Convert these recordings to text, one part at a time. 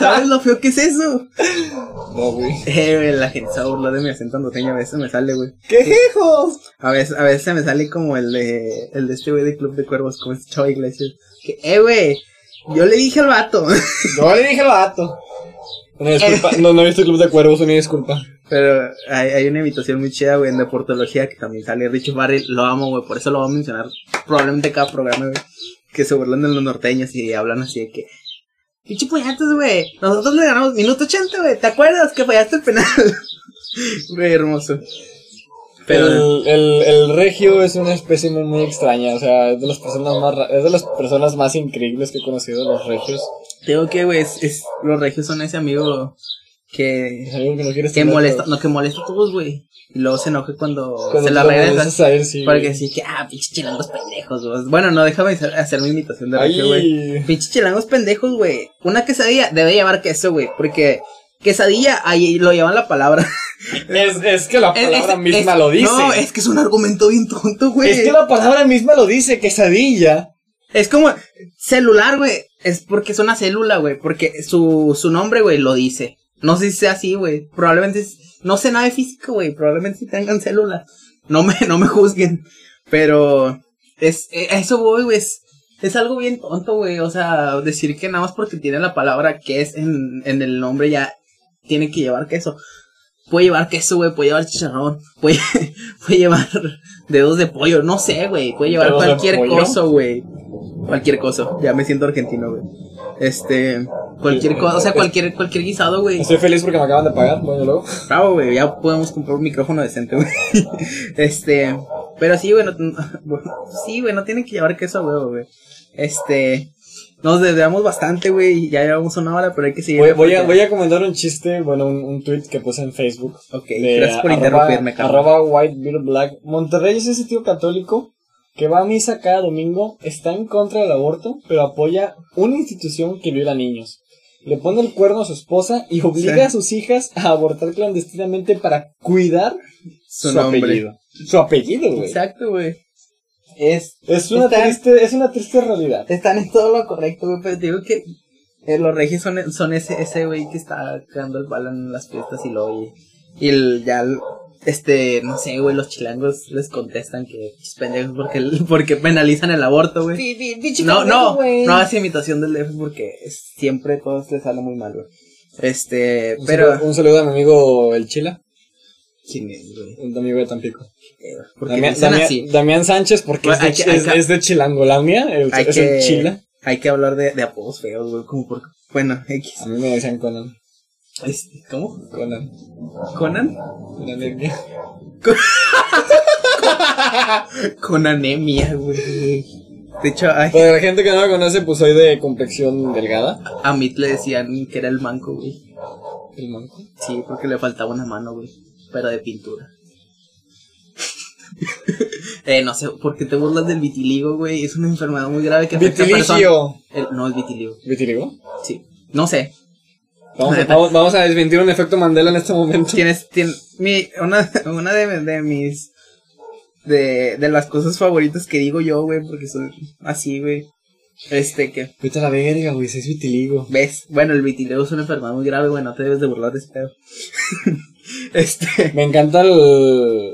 ¿Sabes lo feo que es eso? No, güey. Eh, güey, la gente se burla de mi acento norteño, a veces me sale, güey. ¡Qué jejo! A veces, a veces me sale como el de, el de este güey de Club de Cuervos, como este chavo Iglesias. Que, eh, güey, yo le dije al vato. No le dije al vato. Una disculpa. No, no he visto Club de Cuervos, una disculpa. Pero hay, hay una invitación muy chida, güey, en deportología que también sale Richie Barry. Lo amo, güey, por eso lo voy a mencionar probablemente cada programa, güey. Que se burlan de los norteños y hablan así de que. Pinche puñetas, güey. Nosotros le ganamos minuto 80, güey. ¿Te acuerdas que fallaste el penal? Güey, hermoso. Pero. el, el, el regio es una especie muy, muy extraña. O sea, es de las personas más, ra- es de las personas más increíbles que he conocido, los regios. Digo que, güey, es, es- los regios son ese amigo que. Que molesta, no, que molesta a todos, güey. Y luego se enoja cuando, cuando se la regresa. a saber, sí, Porque güey. sí que, ah, pinches chilangos pendejos, güey. Bueno, no, déjame hacer, hacer mi imitación de regio, güey. Pinches chilangos pendejos, güey. Una quesadilla debe llevar queso, güey. Porque quesadilla, ahí lo llevan la palabra. es, es que la palabra es- misma es- lo dice. No, es que es un argumento bien tonto, güey. Es que la palabra misma lo dice, quesadilla. Es como celular, güey. Es porque es una célula, güey. Porque su, su nombre, güey, lo dice. No sé si sea así, güey. Probablemente no sé nada de física, güey. Probablemente sí tengan célula. No me, no me juzguen. Pero es, eh, eso voy, güey. Es, es algo bien tonto, güey. O sea, decir que nada más porque tiene la palabra que es en, en el nombre ya tiene que llevar queso. Puede llevar queso, güey. Puede llevar chicharrón. Puede, puede llevar dedos de pollo. No sé, güey. Puede llevar ¿Dedos de cualquier cosa, güey. Cualquier cosa. Ya me siento argentino, güey. Este, cualquier cosa, o sea, cualquier, cualquier guisado, güey. Estoy feliz porque me acaban de pagar. Bueno, luego. Bravo, güey, ya podemos comprar un micrófono decente, güey. Este, pero sí, güey, no, bueno, sí, güey, no tienen que llevar queso a huevo, güey. Este, nos desviamos bastante, güey, ya llevamos una hora, pero hay que seguir. Voy, voy a, voy a comentar un chiste, bueno, un, un tweet que puse en Facebook. Ok, gracias por arroba- interrumpirme, Carlos. Arroba White Beard Black. Monterrey es ese tío católico que va a misa cada domingo, está en contra del aborto, pero apoya una institución que viola niños. Le pone el cuerno a su esposa y obliga Sí. a sus hijas a abortar clandestinamente para cuidar Su apellido. Su apellido, güey. Exacto, güey. Es, Es una triste, es una triste realidad. están en todo lo correcto, güey, pero te digo que eh, los regios son, son ese, ese güey que está cagando el balón en las fiestas y lo y, y el, ya, este, no sé, güey, los chilangos les contestan que "Pinches pendejos porque, porque penalizan el aborto, güey. No, no, no hagas imitación del DF porque es- siempre todo te sale muy mal, güey. Este, Un pero... saludo- un saludo a mi amigo El Chila, ¿Quién es, güey? un amigo de Tampico. Porque Damián, Sánchez, porque Bueno, es, de, hay que- hay es- que- es de Chilangolamia, el- Hay es el que, Chila. hay que hablar de, de apodos feos, güey, como por... Bueno, X. A mí me decían Conan. Este, ¿Cómo? Conan. ¿Conan? Conan. Con anemia, güey. De hecho, ay, Para la gente que no me conoce, pues soy de complexión delgada. a Mit le decían que era el manco, güey. El manco. Sí, porque le faltaba una mano, güey. Pero de pintura. eh, no sé, ¿por qué te burlas del vitiligo, güey? Es una enfermedad muy grave que afecta a personas. El- No, el vitiligo. ¿Vitiligo? Sí. No sé. Vamos a, vamos, vamos a desmentir un efecto Mandela en este momento. Tienes, tienes, mi, una, una de, de mis, de, de las cosas favoritas que digo yo, güey, porque soy así, güey. Este, que, Vete a la verga, güey, si es vitiligo. ¿ves? Bueno, el vitiligo es una enfermedad muy grave, güey, no te debes de burlar de ese pedo. este, Me encanta el...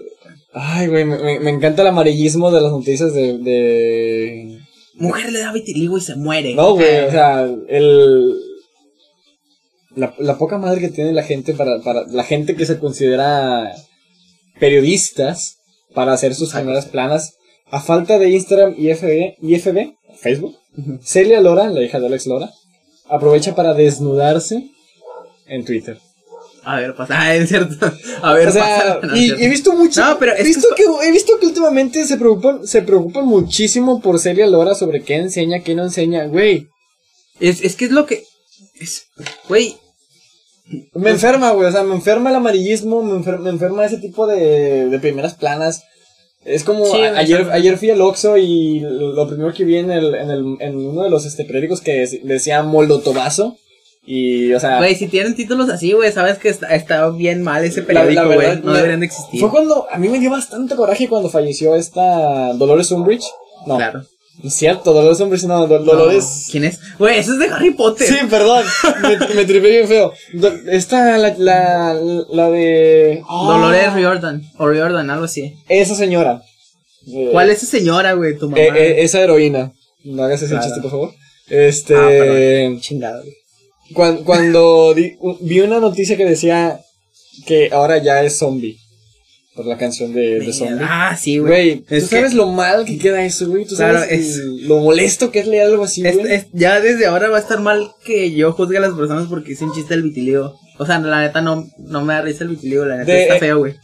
Ay, güey, me, me- me encanta el amarillismo de las noticias de... de... mujer le da vitiligo y se muere. No, güey, Eh, o sea, el... La, la poca madre que tiene la gente para, para... La gente que se considera periodistas para hacer sus Exacto. primeras planas. A falta de Instagram y FB, IFB, Facebook. Celia Lora, la hija de Alex Lora, aprovecha para desnudarse en Twitter. A ver, pasa. Ah, es cierto. A ver, O sea, pasa. No, y he visto mucho. No, pero he visto que, he visto que últimamente se preocupan, se preocupan muchísimo por Celia Lora sobre qué enseña, qué no enseña, güey. Es, es que es lo que. Es, güey, Me enferma, güey. O sea, me enferma el amarillismo, me enferma, me enferma ese tipo de, de primeras planas. Es como Sí, a- me ayer, ayer fui al Oxxo y lo, lo primero que vi en, el, en, el, en uno de los este, periódicos que dec- decía Moldotobazo. Y, o sea, güey, si tienen títulos así, güey, sabes que está, está bien mal ese periódico, güey. No deberían de existir. fue cuando a mí me dio bastante coraje cuando falleció esta Dolores Umbridge. No, Claro. Es cierto, Dolores Umbridge, no, Dol- Dolores... ¿Quién es? Güey, eso es de Harry Potter. Sí, perdón, me, me tripé bien feo. Do- Esta, la, la, la de... ah, Dolores Riordan. O Riordan, algo así. Esa señora. Eh, ¿Cuál es esa señora, güey? Tu mamá. eh, eh, esa heroína. No hagas ese Claro. chiste, por favor. Este... Ah, perdón. Chingada, güey. Cuan- cuando di- vi una noticia que decía que ahora ya es zombie. Por la canción de, de zombie. Ah, sí, güey. Güey, ¿tú que- sabes lo mal que queda eso, güey? ¿Tú Claro, sabes es- lo molesto que es leer algo así, güey? ya desde ahora va a estar mal que yo juzgue a las personas porque hice un chiste del vitiligo. O sea, la neta no, no me da risa el vitiligo, la neta De- está feo, güey.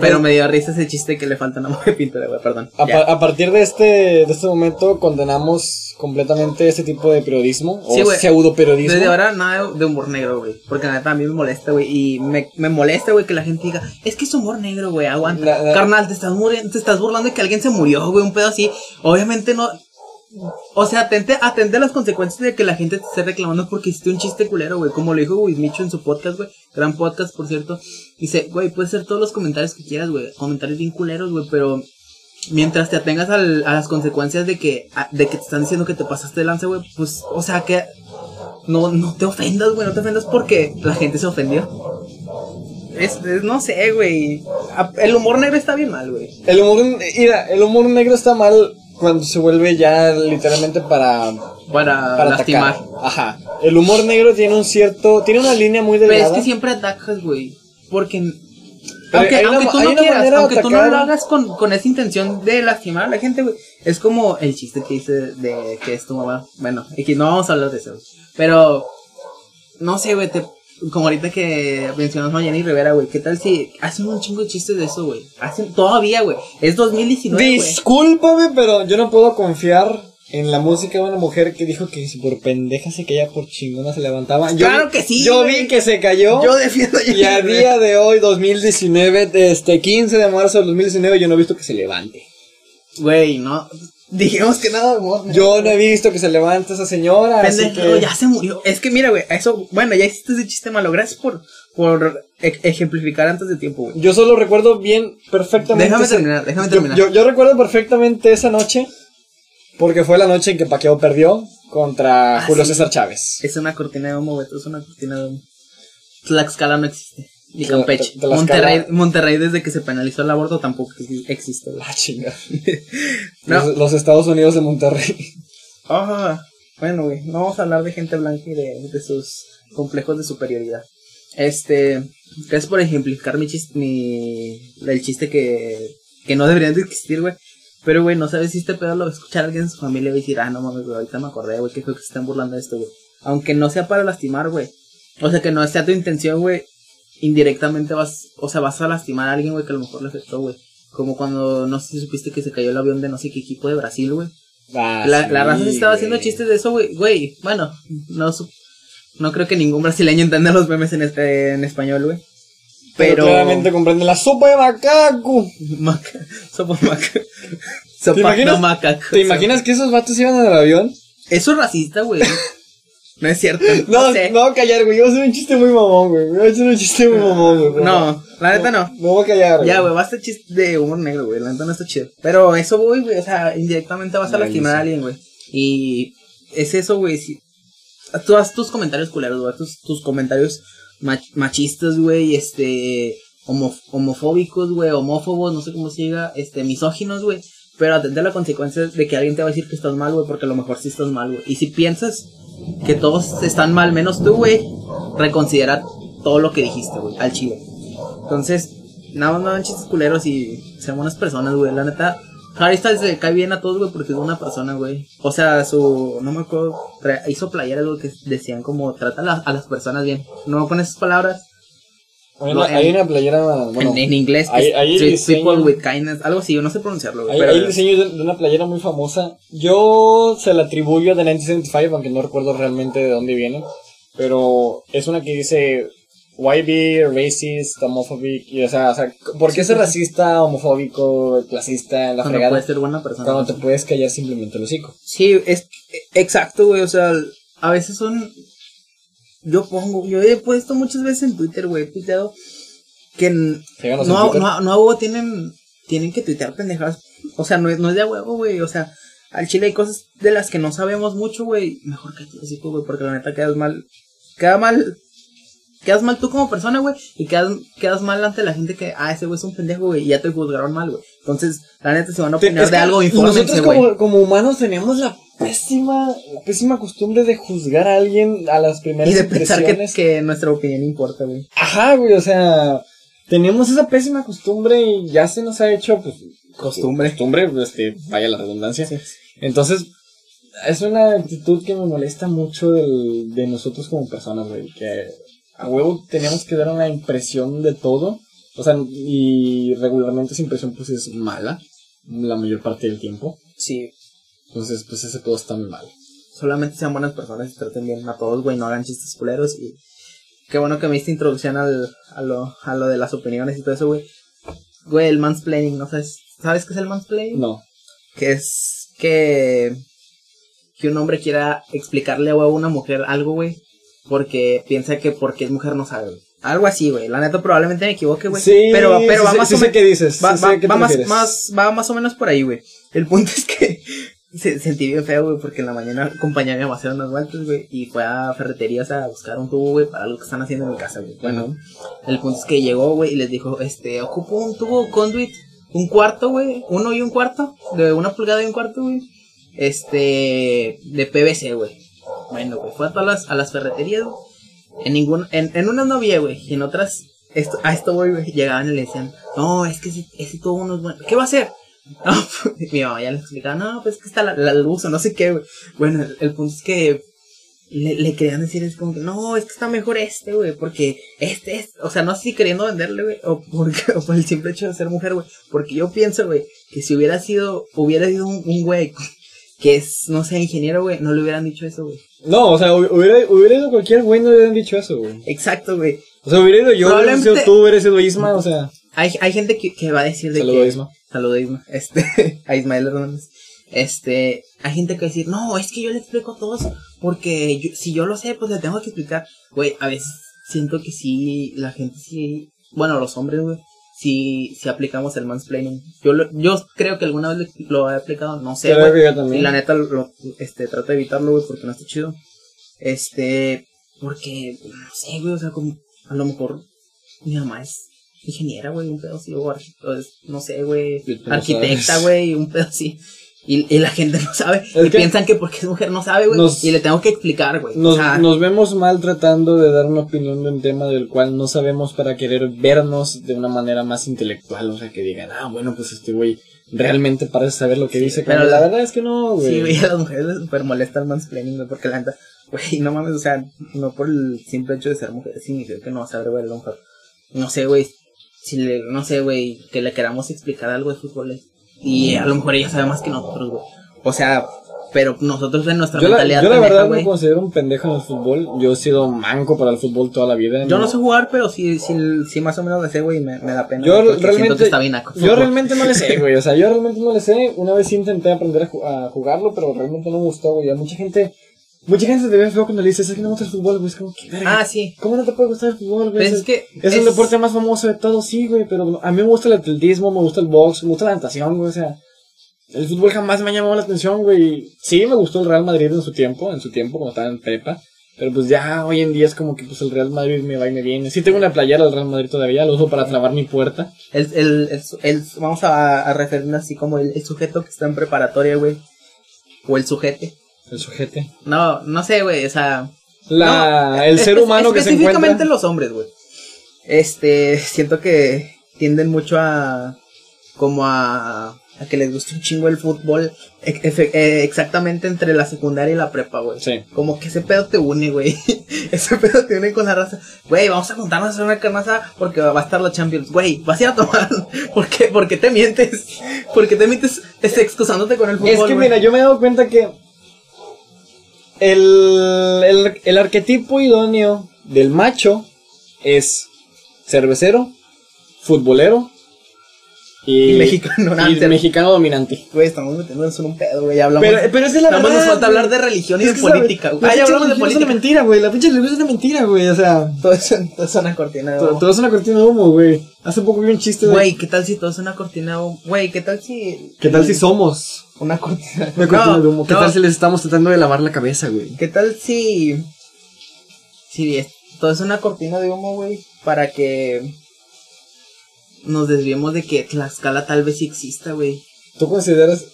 Pero me dio risa ese chiste que le falta una de pintura, güey, perdón. a, Ya. pa- a partir de este, de este momento condenamos completamente este tipo de periodismo Sí, o pseudo periodismo. Desde ahora nada de, de humor negro, güey. Porque la neta a mí me molesta, güey. Y me, me molesta, güey, que la gente diga, es que es humor negro, güey, aguanta. La- la- Carnal, te estás, muriendo, te estás burlando de que alguien se murió, güey, un pedo así. Obviamente no. O sea, atente, atente a las consecuencias de que la gente te esté reclamando porque hiciste un chiste culero, güey. Como lo dijo Wismicho en su podcast, güey. Gran podcast, por cierto. Dice, güey, puedes hacer todos los comentarios que quieras, güey. Comentarios bien culeros, güey, pero mientras te atengas al- a las consecuencias de que, a- de que te están diciendo que te pasaste de lanza, güey, pues, o sea, que no, no te ofendas, güey, no te ofendas porque la gente se ofendió. Es, es- no sé, güey. El humor negro está bien mal, güey. El humor, mira, el humor negro está mal cuando se vuelve ya literalmente para, Para, para lastimar. atacar. Ajá. El humor negro tiene un cierto, tiene una línea muy Pero delgada. es que siempre atacas, güey. Porque. Pero Aunque, una- aunque tú no quieras, aunque tú no lo hagas con, con esa intención de lastimar a la gente, güey. Es como el chiste que hice de que es tu mamá. Bueno, y que no vamos a hablar de eso. Pero, no sé, güey, te- como ahorita que mencionamos a Jenny Rivera, güey. ¿Qué tal si hacen un chingo de chistes de eso, güey? Hacen todavía, güey. Es 2019, güey. Discúlpame, pero yo no puedo confiar en la música de una mujer que dijo que si por pendeja se caía, por chingona se levantaba. Yo Claro que sí, Yo vi que se cayó. Yo defiendo a Jenny y a Rivera. día de hoy, 2019, este 15 de marzo del 2019, yo no he visto que se levante. Güey, no. Dijimos que nada de negro, Yo no he visto que se levante esa señora. así Pendejo, que... ya se murió. Es que mira, güey, eso, bueno, ya hiciste ese chiste malo. Gracias por, por e- ejemplificar antes de tiempo, güey. Yo solo recuerdo bien perfectamente. Déjame ese- terminar, déjame Yo- terminar. Yo, yo recuerdo perfectamente esa noche. Porque fue la noche en que Paqueo perdió contra Ah, Julio sí. César Chávez. Es una cortina de humo, güey, es una cortina de humo. Tlaxcala no existe. Tla- Campeche. Tlaxcala- Monterrey, Monterrey, desde que se penalizó el aborto, tampoco existe. La chinga. No. Los, los Estados Unidos de Monterrey. Ah, bueno, güey, no vamos a hablar de gente blanca y de, de sus complejos de superioridad. Este, gracias por ejemplificar mi chiste, mi, el chiste que, que no deberían de existir, güey. Pero, güey, no sabes si este pedo lo va a escuchar alguien en su familia y va a decir, ah, no mames, güey, ahorita me acordé, güey, que fue que se están burlando de esto, güey. Aunque no sea para lastimar, güey. O sea, que no sea tu intención, güey. Indirectamente vas, o sea, vas a lastimar a alguien, güey, que a lo mejor le afectó, güey. Como cuando, no sé si supiste que se cayó el avión de no sé qué equipo de Brasil, güey. Ah, La, sí, la raza sí estaba haciendo chistes de eso, güey. Güey, bueno, no, no creo que ningún brasileño entienda los memes en, este, en español, güey. Pero, Pero. claramente comprende la sopa de macaco. Maca, sopa maca. Sopa imaginas- no macaco. ¿Te imaginas que esos vatos iban en el avión? Eso es racista, güey. No es cierto. No, No, sé. no voy a callar, güey. Iba a hacer un chiste muy mamón, güey. Iba a hacer un chiste muy mamón, güey. No, la neta no. No voy a callar, Ya, güey, basta chiste de humor negro, güey. La neta no está chido. Pero eso, güey, güey. O sea, indirectamente vas a lastimar a alguien, güey. Y es eso, güey. Si, tú haz tus comentarios culeros, güey. Tus, tus comentarios mach- machistas, güey. Este. homo- homofóbicos, güey. Homófobos, no sé cómo se diga. Este, misóginos, güey. Pero atente a la consecuencia de que alguien te va a decir que estás mal, güey. Porque a lo mejor sí estás mal, güey. Y si piensas que todos están mal menos tú, güey. Reconsidera todo lo que dijiste, güey. Al chile. Entonces, nada más no hagan chistes culeros y sean buenas personas, güey. La neta, Harry Styles le cae bien a todos, güey, porque es una persona, güey. O sea, su. No me acuerdo. Hizo playeras, güey, que decían como trata a las personas bien. No me pones esas palabras Hay una, en- hay una playera, bueno, en, en inglés. Ahí treat diseñan- people with kindness. Algo así, yo no sé pronunciarlo, hay, pero- hay diseños de, de una playera muy famosa. Yo se la atribuyo a The 1975, aunque no recuerdo realmente de dónde viene. Pero es una que dice, why be racist, homophobic, y o sea, o sea, ¿por qué ser racista, homofóbico, clasista, la cuando fregada? puedes ser buena persona. Cuando te puedes callar simplemente el hocico. Sí, es exacto, güey. O sea, a veces son. Yo pongo, yo he puesto muchas veces en Twitter, güey, he tuiteado que no, no, no a huevo tienen, tienen que tuitear pendejadas. O sea, no es, no es de a huevo, güey. O sea, al chile hay cosas de las que no sabemos mucho, güey. Mejor que así, güey, porque la neta quedas mal. Queda mal. Quedas mal tú como persona, güey. Y quedas, quedas mal ante la gente que, ah, ese güey es un pendejo, güey. Y ya te juzgaron mal, güey. Entonces, la neta, se van a opinar Es de algo, infórmense, Nosotros güey. como, como humanos teníamos la pésima, la pésima costumbre de juzgar a alguien a las primeras Y de pensar que nuestra opinión importa, güey. Ajá, güey, o sea, tenemos esa pésima costumbre y ya se nos ha hecho, pues, Costumbre. Costumbre, este, vaya la redundancia. Entonces, es una actitud que me molesta mucho del, de nosotros como personas, güey, que a huevo teníamos que dar una impresión de todo, o sea, y regularmente esa impresión pues es mala, la mayor parte del tiempo, Sí. entonces pues ese todo está muy mal. Solamente sean buenas personas y traten bien a todos, güey. No hagan chistes culeros. Y qué bueno que me diste introducción al, a, lo, a lo de las opiniones y todo eso, güey. Güey, el mansplaining, ¿no sabes? ¿Sabes qué es el mansplaining? No. que es que que un hombre quiera explicarle a una mujer algo, güey, porque piensa que porque es mujer no sabe. Algo así, güey. La neta probablemente me equivoque, güey. Sí, pero pero sí va más sí o menos qué dices, va, va- qué va más, más va más o menos por ahí, güey. El punto es que se, sentí bien feo, güey, porque en la mañana acompañé a mi mamá a hacer unas vueltas, güey, y fue a ferreterías a buscar un tubo, güey, para lo que están haciendo en mi casa, güey. Bueno, el punto es que llegó, güey, y les dijo, este, ocupo un tubo conduit, un cuarto, güey, uno y un cuarto, de una pulgada y un cuarto, güey, este, de PVC, güey. Bueno, güey, fue a todas las, a las ferreterías. En ningún, en, en unas no había, güey, y en otras, esto, a esto, güey, llegaban y le decían, no, es que ese, ese tubo no es bueno, ¿qué va a hacer? No, pues, mi mamá ya le explicaba, no, pues es que está la, la luz o no sé qué, güey. Bueno, el, punto es que le, le querían decir, es como que, no, es que está mejor este, güey, porque este es, o sea, no si queriendo venderle, güey, o, porque, o por el simple hecho de ser mujer, güey, porque yo pienso, güey, que si hubiera sido, hubiera sido un, un güey que es, no sé, ingeniero, güey, no le hubieran dicho eso, güey. No, o sea, hu- hubiera, hubiera ido cualquier güey, no le hubieran dicho eso, güey. Exacto, güey. O sea, hubiera ido yo, hubiera sido tú, hubiera sido Isma, o sea, Hay, hay gente que, que va a decir de saludo que... Isma. Saludo a Isma. Este, a Ismael Hernández. Este, hay gente que va a decir, no, es que yo le explico a todos, porque yo- si yo lo sé, pues le tengo que explicar. Güey, a veces siento que sí, la gente sí, bueno, los hombres, güey, sí, sí aplicamos el mansplaining. Yo, lo- yo creo que alguna vez lo, he aplicado, no sé, güey. Y la neta, lo, este, trato de evitarlo, güey, porque no está chido. Este, porque, no sé, güey, o sea, como, a lo mejor mi mamá es ingeniera, güey, un pedo así, o, no sé, güey, arquitecta, güey, un pedo así. Y, y la gente no sabe, Es y que- piensan que porque es mujer no sabe, güey, y le tengo que explicar, güey. Nos, o sea, nos vemos mal tratando de dar una opinión de un tema del cual no sabemos para querer vernos de una manera más intelectual, o sea, que digan, ah, bueno, pues este güey realmente parece saber lo que dice, pero la- la verdad es que no, güey. Sí, güey, a las mujeres les super molesta el mansplaining, güey, porque la neta, güey, no mames, o sea, no por el simple hecho de ser mujer significa que no vas a saber, güey, a lo mejor, no sé, güey, si le, no sé, güey, que le queramos explicar algo de fútbol, eh, y a lo mejor ella sabe más que nosotros, güey, o sea, pero nosotros en nuestra Yo la, mentalidad yo la pendeja, verdad güey, me considero un pendejo en el fútbol. Yo he sido manco para el fútbol toda la vida. yo no sé jugar, pero sí, sí, sí más o menos le sé, güey, me, me da pena, Yo realmente, que está bien el yo realmente no le sé, güey. O sea, yo realmente no le sé. Una vez sí intenté aprender a, ju- a jugarlo, pero realmente no me gustó, güey. A mucha gente, mucha gente se te ve feo cuando le dices, es que no me gusta el fútbol, güey. Es como que, verga, Ah, sí, ¿cómo no te puede gustar el fútbol, güey? pero Es, es que, es el deporte más famoso de todos, sí, güey. Pero a mí me gusta el atletismo, me gusta el box, me gusta la natación, güey. O sea, el fútbol jamás me ha llamado la atención, güey. Sí, me gustó el Real Madrid en su tiempo, en su tiempo, cuando estaba en prepa. Pero pues ya hoy en día es como que pues el Real Madrid me va y me viene. Sí tengo una playera del Real Madrid todavía, lo uso para trabar mi puerta. El, el, el, el- vamos a, a referirnos así como el, el sujeto que está en preparatoria, güey. O el sujete. El sujete. No, no sé, güey, o sea. La, no, el ser humano que se Específicamente encuentra. los hombres, güey. Este, siento que tienden mucho a. Como a. A que les guste un chingo el fútbol. efe- eh, exactamente entre la secundaria y la prepa, güey. Sí. Como que ese pedo te une, güey. ese pedo te une con la raza. Güey, vamos a juntarnos a hacer una carnaza porque va a estar la Champions. Güey, vas a ir a tomar. ¿Por qué? ¿Por qué te mientes? ¿Por qué te mientes excusándote con el fútbol? Es que mira, yo me he dado cuenta que el, el, el arquetipo idóneo del macho es cervecero, futbolero Y, Y mexicano, no, y antes. mexicano dominante. Güey, estamos metiéndonos en un pedo, güey. Hablamos. Pero, pero es la Nada más verdad, nos falta hablar de religión y Es de política, güey. Ah, ya hablamos de religión es una política. mentira, güey. La pinche religión es una mentira, güey. O sea, Todo es, todo es una cortina de todo, humo. todo es una cortina de humo, güey. Hace poco vi un chiste de. Güey, ¿qué tal si todo es una cortina de humo? Güey, ¿qué tal si. ¿Qué tal si somos Una cortina una cortina No, de humo? ¿Qué no. tal si les estamos tratando de lavar la cabeza, güey? ¿Qué tal si. Si es- todo es una cortina de humo, güey? Para que. Nos desviemos de que Tlaxcala tal vez sí exista, güey. ¿Tú consideras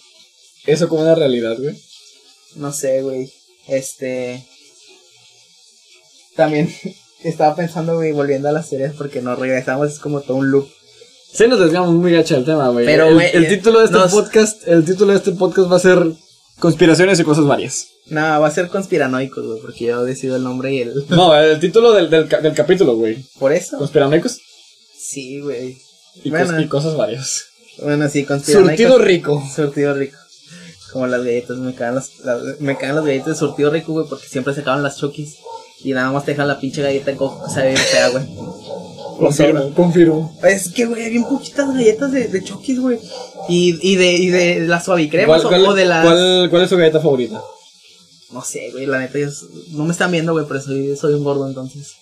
eso como una realidad, güey? No sé, güey. Este. También estaba pensando, güey, volviendo a las series porque nos regresamos, es como todo un loop. Sí, nos desviamos muy gacho del tema, güey. Pero, el, güey, el eh, título de este nos- podcast, el título de este podcast va a ser conspiraciones y cosas varias. Nada, va a ser conspiranoicos, güey, porque yo decido el nombre y el. No, el título del, del, del capítulo, güey. ¿Por eso? Conspiranoicos Sí, güey. Y, Bueno. cos- y cosas varias. Bueno, sí. Surtido rico. Surtido rico. Como las galletas, me cagan las, las- me cagan las galletas de surtido rico, güey, porque siempre se acaban las chokis. Y nada más te dejan la pinche galleta en coco, sabe bien fea, güey. Confirmo, confirmo. Es que, güey, hay bien poquitas galletas de, de chokis, güey. Y, y de, y de las suavicremas ¿Cuál, o, cuál, o de las... cuál, cuál es tu galleta favorita? No sé, güey, la neta, yo no me están viendo, güey, pero soy, soy un gordo, entonces.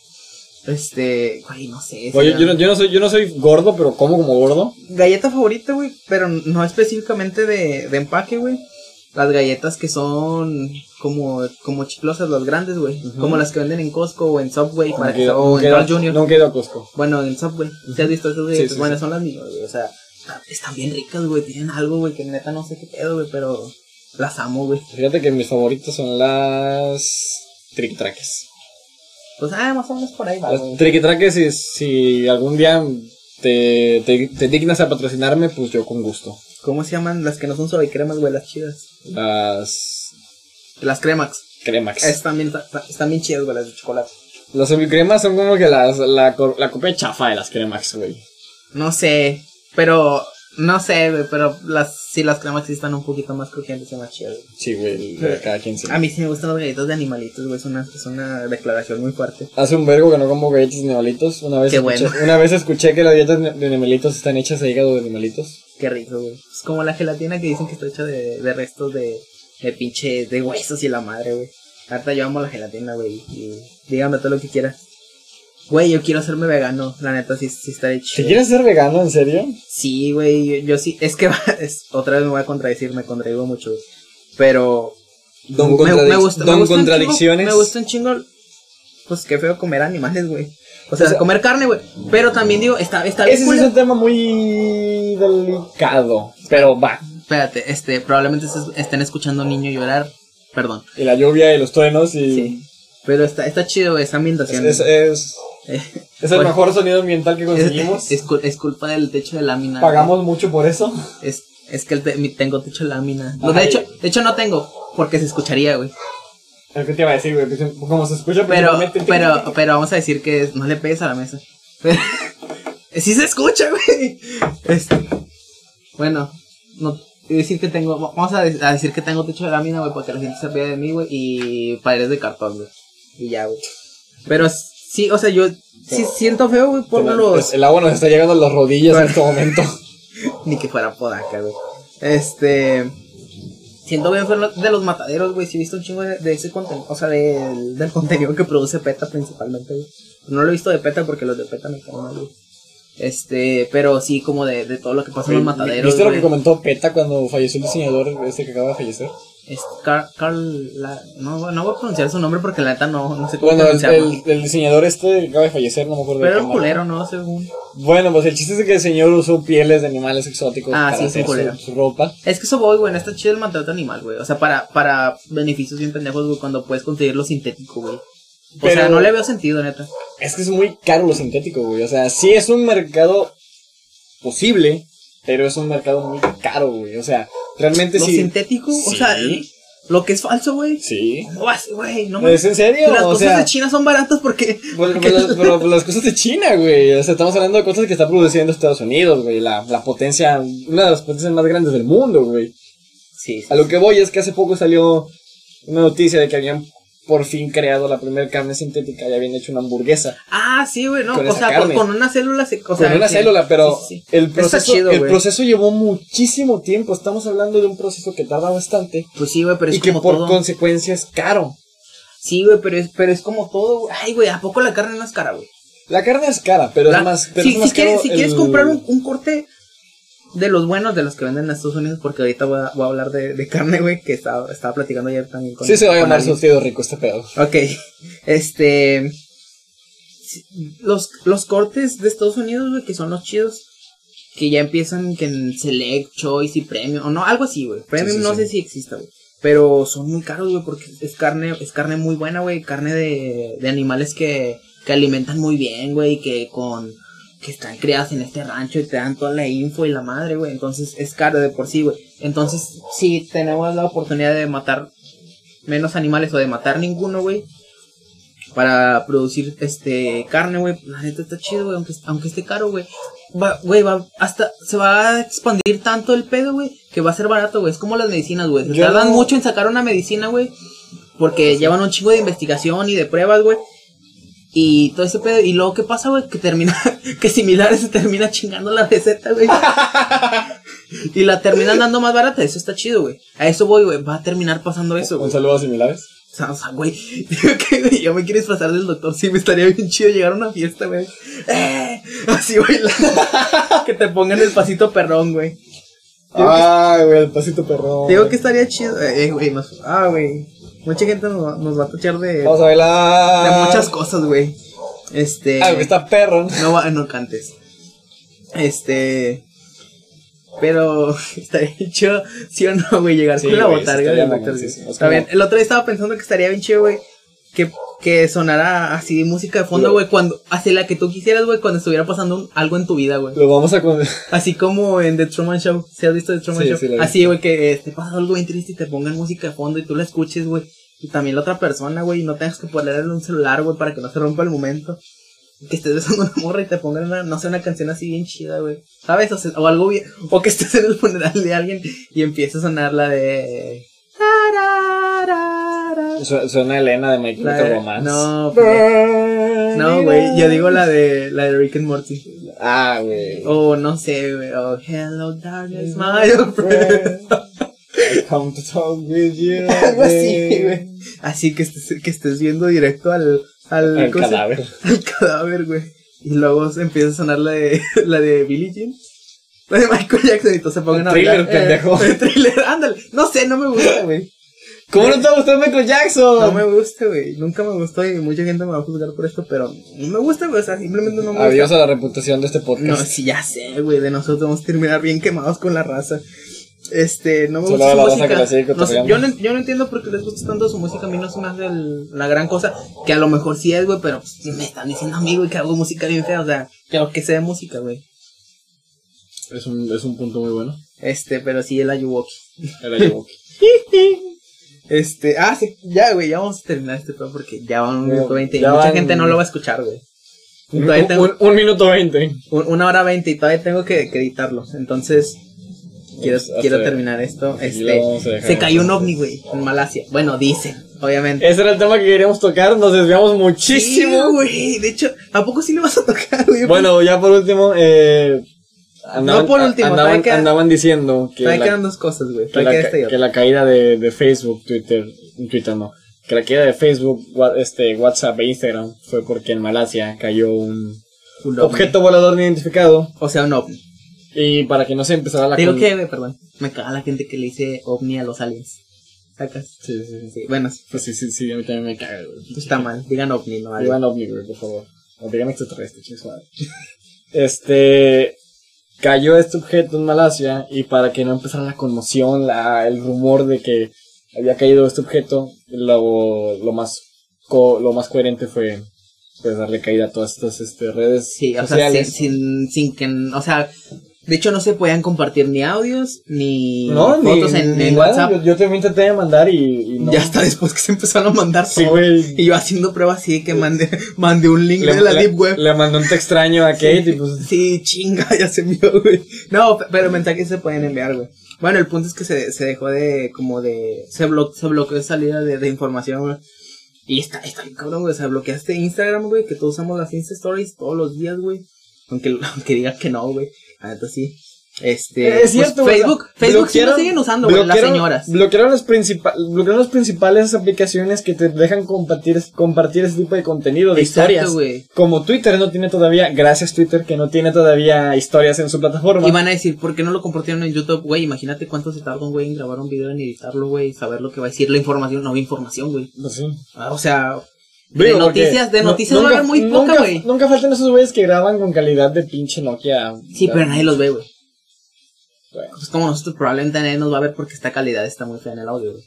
Este, güey, no sé. Oye, yo no, yo, no soy, yo no soy gordo, pero como como gordo. Galleta favorita, güey, pero no específicamente de, de empaque, güey. Las galletas que son como, como chiclosas, las grandes, güey. Como las que venden en Costco o en Subway para que, o en Carl Jr. He ido a Costco. Bueno, en Subway. ¿Te has visto esas galletas? Sí, sí, bueno, sí. son las mismas, güey. O sea, está- están bien ricas, güey. Tienen algo, güey, que neta no sé qué pedo, güey, pero las amo, güey. Fíjate que mis favoritas son las triquitraques. Pues, ah, más o menos por ahí va, güey. triquitraques, si, si algún día te, te, te dignas a patrocinarme, pues yo con gusto. ¿Cómo se llaman las que no son suavicremas, güey? Las chidas. Las Las cremax. cremax. Están bien, están bien chidas, güey, las de chocolate. Las semicremas son como que las, la, la copia chafa de las cremax, güey. No sé, pero no sé, güey, pero las sí las cremas sí están un poquito más crujientes y más chidas. güey. Sí, güey, cada quien sí. A mí sí me gustan las galletas de animalitos, güey, es una, es una declaración muy fuerte. Hace un vergo que no como galletas de animalitos. Una vez, Qué escuché, bueno. una vez escuché que las galletas de animalitos están hechas de hígado de animalitos. Qué rico, güey. Es como la gelatina que dicen que está hecha de, de restos de, de pinche, de huesos y la madre, güey. Ahorita yo amo la gelatina, güey, y dígame todo lo que quieras. Güey, yo quiero hacerme vegano, la neta sí, sí está hecho. ¿Te quieres ser vegano, en serio? Sí, güey, yo, yo sí, es que es, otra vez me voy a contradecir, me contradigo mucho. Pero Don, me, me gusta, me don gusta un chingo- contradicciones. me gusta un chingo. Pues qué feo comer animales, güey. O sea, O sea- comer carne, güey. Pero también digo, está, está bien Ese es un tema muy delicado. Pero va. Espérate, este, probablemente estén escuchando a un niño llorar. Perdón. Y la lluvia y los truenos y. Sí. Pero está, está chido, güey, esta Es, ambientación. es, es, Eh, es el pues, mejor sonido ambiental que conseguimos. es es culpa del techo de lámina. Pagamos mucho por eso. Es, es que el te- tengo techo de lámina. No, de hecho, de hecho no tengo, porque se escucharía, güey. Es que te iba a decir, güey. que Como se escucha Pero, pero, pero vamos a decir que no le pegues a la mesa. sí se escucha, güey. Este, bueno, no decir que tengo, vamos a, de- a decir que tengo techo de lámina, güey, para que la gente se ría de mí, güey, y paredes de cartón, güey. Y ya, güey. Pero sí, o sea, yo sí siento feo, güey, por Pero, los pues, el agua nos está llegando a las rodillas en este momento. ni que fuera podaca, güey. Este. Siento bien feo de los mataderos, güey. Sí he visto un chingo de, de ese contenido. O sea, del, del contenido que produce PETA principalmente, güey. No lo he visto de PETA porque los de PETA me caen mal, güey. Este, pero sí como de, de todo lo que pasa en los mataderos. ¿Viste lo que comentó Peta cuando falleció el diseñador este que acaba de fallecer? Es Car- Carl, la- no, no voy a pronunciar su nombre porque la neta no, no sé cómo Bueno, el, el- el diseñador este acaba de fallecer, no me acuerdo de pero qué era culero, ¿no? Según. Bueno, pues el chiste es de que el señor usó pieles de animales exóticos Ah, para sí, hacer culero. su, su ropa. Es que eso voy, güey. No está chido el maltrato animal, güey. O sea, para, para beneficios bien pendejos, güey, cuando puedes conseguirlo sintético, güey. O Pero- sea, no le veo sentido, neta. Es que es muy caro lo sintético, güey. O sea, sí es un mercado posible, pero es un mercado muy caro, güey. O sea, realmente Lo sí. sintético, o sea, lo que es falso, güey. Sí. No vas, güey, no ¿Es en serio? Las o cosas sea, de China son baratas porque. pero, las cosas de China, güey. O sea, estamos hablando de cosas que está produciendo Estados Unidos, güey. La, la potencia, una de las potencias más grandes del mundo, güey. Sí, sí. A lo que voy es que hace poco salió una noticia de que habían por fin creado la primera carne sintética y habían hecho una hamburguesa. Ah, sí, güey, no, o sea, carne. con, una célula se, o Con sea, una célula, pero sí, sí, sí. el proceso, chido, el proceso llevó muchísimo tiempo. Estamos hablando de un proceso que tarda bastante Pues sí, güey, pero es y que por todo. consecuencia es caro. Sí, güey, pero es, pero es como todo, güey. Ay, güey, ¿a poco la carne no es cara, güey? La carne es cara, pero La- es más, pero si, es si más quieres, si quieres comprar un, un corte de los buenos, de los que venden en Estados Unidos, porque ahorita voy a, voy a hablar de, de carne, güey, que estaba, estaba platicando ayer también con Sí se va a llamar surtido rico este pedo. Ok, este... Los, los cortes de Estados Unidos, güey, que son los chidos, que ya empiezan que en Select, Choice y Premium, o no, algo así, güey. Premium sí, no sí. sé si exista, güey. Pero son muy caros, güey, porque es carne, es carne muy buena, güey. Carne de, de animales que, que alimentan muy bien, güey, que con, que están criadas en este rancho y te dan toda la info y la madre, güey. Entonces es caro de por sí, güey. Entonces, si tenemos la oportunidad de matar menos animales o de matar ninguno, güey. Para producir este carne, güey. La neta está chido, güey. Aunque, aunque esté caro, güey. Va, güey, va hasta se va a expandir tanto el pedo, güey, que va a ser barato, güey. Es como las medicinas, güey. Se tardan no- mucho en sacar una medicina, güey. Porque llevan un chingo de investigación y de pruebas, güey. Y todo ese pedo. Y luego, ¿qué pasa, güey? Que termina, que similares se termina chingando la receta, güey. y la terminan dando más barata. Eso está chido, güey. A eso voy, güey. Va a terminar pasando eso, Un güey. saludo a similares. O sea, o sea, güey, digo que, güey, ya me quieres pasar del doctor. Sí, me estaría bien chido llegar a una fiesta, güey. ¡Eh! Así bailando. que te pongan el pasito perrón, güey. Ay, güey, el pasito perrón. Digo que estaría chido. Eh, güey, nos- ah, güey. Mucha gente nos, nos va a tachar de, Vamos a bailar. de muchas cosas, güey. Este. Ah, está perro. No, va- no cantes. Este. Pero estaría bien chido, ¿sí o no, güey? Llegar Sí, con la botarga mamoncísimo. Es Está bien. El otro día estaba pensando que estaría bien chido, güey. Que, que sonara así música de fondo, güey. Cuando, así la que tú quisieras, güey, cuando estuviera pasando un- algo en tu vida, güey. Lo vamos a con... Así como en The Truman Show. ¿Se has visto The Truman Sí, Show? sí, así, güey, que eh, te pasa algo bien triste y te pongan música de fondo y tú la escuches, güey. Y también la otra persona, güey, y no tengas que ponerle un celular, güey, para que no se rompa el momento. Que estés besando una morra y te pongan una, no sé, una canción así bien chida, güey. ¿Sabes? O, sea, o algo bien. O que estés en el funeral de alguien y empiece a sonar la de. Su- Suena Elena de My Chemical de- Romance. No, no, güey. Yo digo la de la de Rick and Morty. Ah, güey. O no sé, güey. O Hello Darkness, my old friend. I come to talk with you. Algo así, güey. Así que estés, que estés viendo directo al, al, El ¿cómo se- cadáver. al cadáver, güey. Y luego se empieza a sonar la de, la de Billie Jean. La de Michael Jackson y todos se pongan a thriller, bailar. pendejo. el thriller, ándale. No sé, no me gusta, güey. ¿Cómo no te gustó Michael Jackson? No me gusta, güey. Nunca me gustó y mucha gente me va a juzgar por esto, pero no me gusta, güey. O sea, simplemente no me Adiós gusta. a la reputación de este No, podcast. sí, ya sé, güey. De nosotros vamos a terminar bien quemados con la raza. Este, no me Solo gusta a su música. que la sigue No sé, cotorreando. yo, no, yo no entiendo por qué les gusta tanto su música. A mí no se me hace el- la gran cosa. Que a lo mejor sí es, güey, pero pues, me están diciendo a mí, güey, que hago música bien fea. O sea, quiero que sea música, güey. Es un, es un punto muy bueno. Este, pero sí el Ayuwoki. Era yo. Este, ah, sí, ya, güey, ya vamos a terminar este programa porque ya van un minuto veinte y mucha van- gente no lo va a escuchar, güey. Un, tengo- un- un minuto veinte. Un- una hora veinte y todavía tengo que, que editarlo. Entonces, quiero, a quiero terminar esto. Este, lo se cayó un ovni, güey, en Malasia. Bueno, dicen, obviamente. Ese era el tema que queríamos tocar. Nos desviamos muchísimo. Sí, güey. De hecho, ¿a poco sí le vas a tocar, güey? Bueno, ya por último, eh, andaban, No por último, andaban, queda- andaban diciendo que la, quedan dos cosas, güey. que, la, este que caída de, de Facebook, Twitter, Twitter no, que la caída de Facebook, este, WhatsApp e Instagram fue porque en Malasia cayó un Un objeto volador no identificado O sea, un ovni. y para que no se empezara la Digo con- que, perdón. Me caga la gente que le dice ovni a los aliens. ¿Sacas? Sí, sí, sí. Sí, bueno, sí, Pues sí, sí, sí, a mí también me caga, güey. pues está mal. Digan ovni, no. Digan ovni, güey, por favor. O digan extraterrestre, chicos. Este. Cayó este objeto en Malasia y para que no empezara la conmoción, la, el rumor de que había caído este objeto, lo, lo más co- lo más coherente fue pues darle caída a todas estas este, redes Sí, o sea, sin, sociales. sin, sin que, o sea, de hecho no se podían compartir ni audios ni no, ni- fotos en, ni en WhatsApp. Yo, yo también intenté mandar y, y no. Ya hasta después que se empezaron a mandar Sí, todo. güey. Y yo haciendo pruebas así de que mandé, mandé un link Le, de la le- Deep Web. le mandó un texto extraño a Kate y pues Sí, chinga, ya se envió, güey. No, pe- pero mensajes se pueden enviar, güey. Bueno, el punto es que se, se dejó de, como de, se, blo se bloqueó de salida de, de información, güey. Y está, está bien cabrón, güey. O sea, bloqueaste Instagram, güey, que todos usamos las Insta Stories todos los días, güey. Aunque, aunque diga que no, güey. La neta sí. Este, Es cierto, pues, Facebook, Facebook sí lo siguen usando, güey, las señoras. Bloquearon las, bloquearon las principales aplicaciones que te dejan compartir, compartir ese tipo de contenido, de Exacto, historias. Como Twitter no tiene todavía, gracias Twitter, que no tiene todavía historias en su plataforma. Y van a decir, ¿por qué no lo compartieron en YouTube? Güey, imagínate cuánto se tarda un güey en grabar un video, en editarlo, güey, saber lo que va a decir la información. No hay información, güey. Pues sí. Ah, O sea, de Digo, noticias, de no- noticias va a haber muy poca, güey. Nunca faltan esos güeyes que graban con calidad de pinche Nokia. Sí, pero nadie los ve, güey. Bueno. Pues como nosotros probablemente nadie nos va a ver porque esta calidad está muy fea en el audio, güey.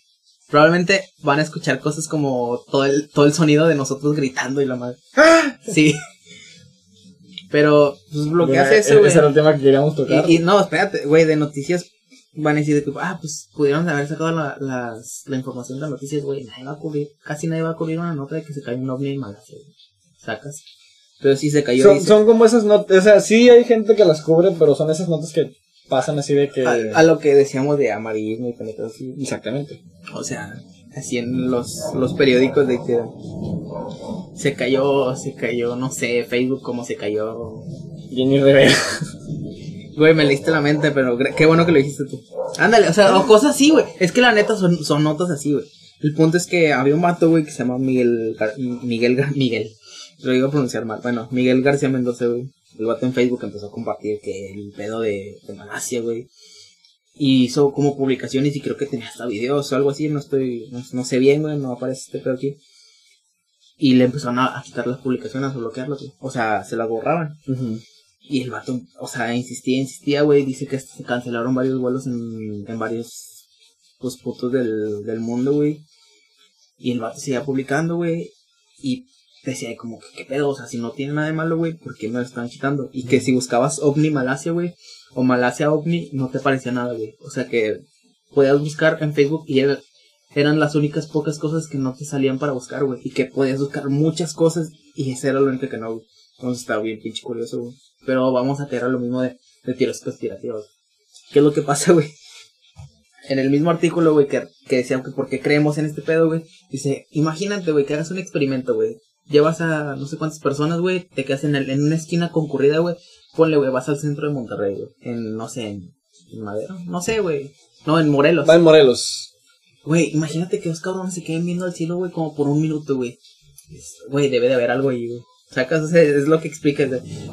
Probablemente van a escuchar cosas como todo el, todo el sonido de nosotros gritando y la madre. ¡Ah! Sí. Pero, pues bloqueas Bueno, eso, e- güey. Ese era el tema que queríamos tocar. Y, y no, espérate, güey, de noticias van a decir de que, ah, pues pudieron haber sacado la, las, la información de las noticias, güey. Nadie va a cubrir, casi nadie va a cubrir una nota de que se cayó un ovni en Malasia, güey. Sacas. Pero si se cayó, son, como esas notas, o sea, sí hay gente que las cubre, pero son esas notas que pasan así de que... a, a lo que decíamos de amarillismo y pendejadas así. Exactamente. O sea, así en los, los periódicos de que se cayó, se cayó, no sé, Facebook como se cayó. Jenny Rivera. Güey, me leíste la mente, pero qué bueno que lo dijiste tú. Ándale, o sea, o cosas así, güey. Es que la neta son, son notas así, güey. El punto es que había un vato, güey, que se llama Miguel, Miguel, Miguel. Lo iba a pronunciar mal. Bueno, Miguel García Mendoza, güey. El vato en Facebook empezó a compartir que el pedo de, de Malasia, güey. Y hizo como publicaciones y creo que tenía hasta videos o algo así. No estoy, no, no sé bien, güey, no aparece este pedo aquí. Y le empezaron a, quitar las publicaciones, a bloquearlas, güey. O sea, se las borraban. Y el vato, o sea, insistía, insistía, güey. Dice que se cancelaron varios vuelos en, en varios, pues, puntos del, del mundo, güey. Y el vato seguía publicando, güey. Y decía como que, ¿qué pedo? O sea, si no tiene nada de malo, güey, ¿por qué me lo están quitando? Y que si buscabas OVNI Malasia, güey, o Malasia OVNI, no te parecía nada, güey. O sea, que podías buscar en Facebook y era- eran las únicas pocas cosas que no te salían para buscar, güey. Y que podías buscar muchas cosas y ese era lo único que no, güey. Entonces estaba bien pinche curioso, güey. Pero vamos a tirar lo mismo de, de tiros conspirativos. ¿Qué es lo que pasa, güey? En el mismo artículo, güey, que, que decía que por qué creemos en este pedo, güey. Dice, imagínate, güey, que hagas un experimento, güey. Llevas a no sé cuántas personas, güey, te quedas en, el, en una esquina concurrida, güey. Ponle, güey, vas al centro de Monterrey, güey. En, no sé, en, en Madero. No sé, güey. No, en Morelos. Va en Morelos. Güey, imagínate que dos cabrones se queden viendo al cielo, güey, como por un minuto, güey. Güey, debe de haber algo ahí, güey. Sacas, o sea, es lo que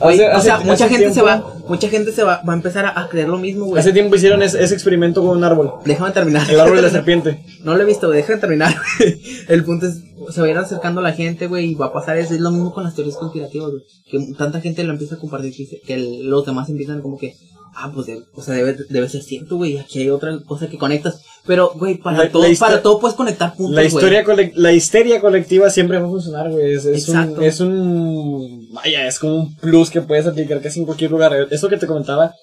güey. Hace- o hace- sea, mucha hace gente se va, mucha gente se va, va a empezar a, a creer lo mismo, güey. Hace tiempo hicieron ese, ese experimento con un árbol. Déjame terminar. El árbol de la serpiente. No lo he visto, güey, déjame terminar, güey. El punto es, se va a ir acercando la gente, güey, y va a pasar eso. Es lo mismo con las teorías conspirativas, güey. Que tanta gente lo empieza a compartir que, dice- que el- los demás empiezan como que, ah, pues, de- o sea, debe, debe ser cierto, güey. Aquí hay otra cosa que conectas. Pero, güey, para La- todo, la para todo puedes conectar puntos, La historia la histeria colectiva siempre va a funcionar, güey. Es, es un, es un. Vaya, es como un plus que puedes aplicar casi en cualquier lugar. Eso que te comentaba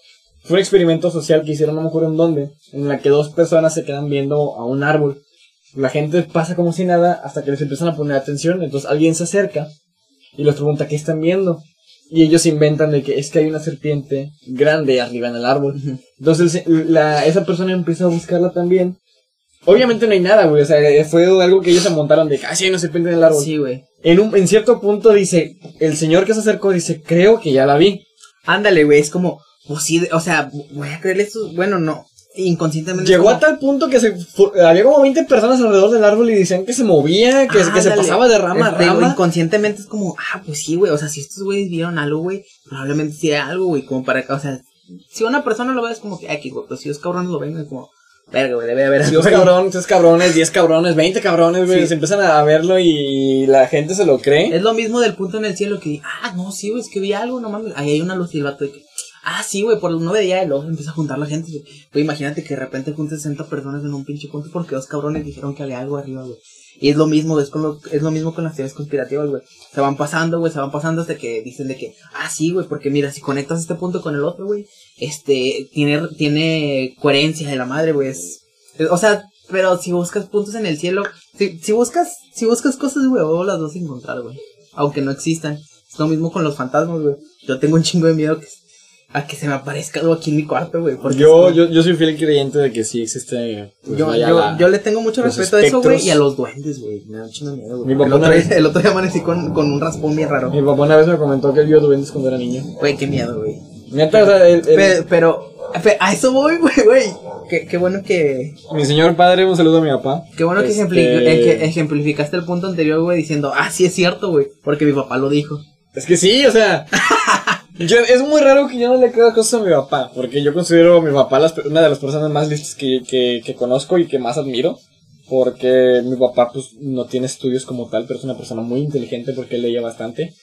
fue un experimento social que hicieron, no me acuerdo en dónde, en la que dos personas se quedan viendo a un árbol. La gente pasa como si nada hasta que les empiezan a poner atención. Entonces alguien se acerca y les pregunta qué están viendo. Y ellos inventan de que es que hay una serpiente grande arriba en el árbol. Entonces la, esa persona empieza a buscarla también. Obviamente no hay nada, güey. O sea, fue algo que ellos se montaron de que "Ah, sí, hay una serpiente en el árbol. Sí, güey. En, un, en cierto punto dice, el señor que se acercó dice, creo que ya la vi. Ándale, güey, es como, pues sí, o sea, voy a creerle esto. Bueno, no, inconscientemente. Llegó a tal punto que se había como 20 personas alrededor del árbol y decían que se movía, que, que se pasaba de rama a Este, rama. inconscientemente es como, ah, pues sí, güey. O sea, si estos güeyes vieron algo, güey, probablemente sí hay algo, güey, como para, o sea, si una persona lo ve es como que, ay, que güey, pero si dos cabrones lo ven, es como, verga, güey, debe haber algo. Dos cabrones, tres cabrones, diez cabrones, veinte cabrones, güey. Sí. Se empiezan a verlo y la gente se lo cree. Es lo mismo del punto en el cielo que, ah, no, sí, güey, es que vi algo, no mames. Ahí hay una luz y el vato de que, ah, sí, güey, por el 9 de día y luego se empieza a juntar la gente. güey. Güey, imagínate que de repente junten 60 personas en un pinche punto porque dos cabrones dijeron que había algo arriba, güey. Y es lo mismo, es, con lo, es lo mismo con las teorías conspirativas, güey. Se van pasando, güey, se van pasando hasta que dicen de que, ah, sí, güey, porque mira, si conectas este punto con el otro, güey, este, tiene, tiene coherencia de la madre, güey. o sea, pero si buscas puntos en el cielo, si, si buscas, si buscas cosas, güey, o las vas a encontrar, güey. Aunque no existan. Es lo mismo con los fantasmas, güey. Yo tengo un chingo de miedo que, a que se me aparezca algo aquí en mi cuarto, güey. Yo, es yo, yo soy fiel creyente de que sí existe. pues, Yo, yo, la- yo le tengo mucho respeto a eso, güey, espectros. y a los duendes, güey. Me da de miedo, güey. Mi El otro, vez- el otro día amanecí con, con un raspón bien raro. Mi papá una vez me comentó que él vio duendes cuando era niño. Güey, qué miedo, güey. Neta, o sea, el- el- Pe- Pero, pe- a eso voy, güey, güey. Qué, qué bueno que, mi señor padre, un saludo a mi papá. qué bueno que, Este- ejempli- eh, que ejemplificaste el punto anterior, güey, diciendo, ah, sí es cierto, güey, porque mi papá lo dijo. Es que sí, o sea. yo- es muy raro que yo no le crea cosas a mi papá. Porque yo considero a mi papá una de las personas más listas que, que, que conozco y que más admiro. Porque mi papá, pues, no tiene estudios como tal, pero es una persona muy inteligente porque él leía bastante.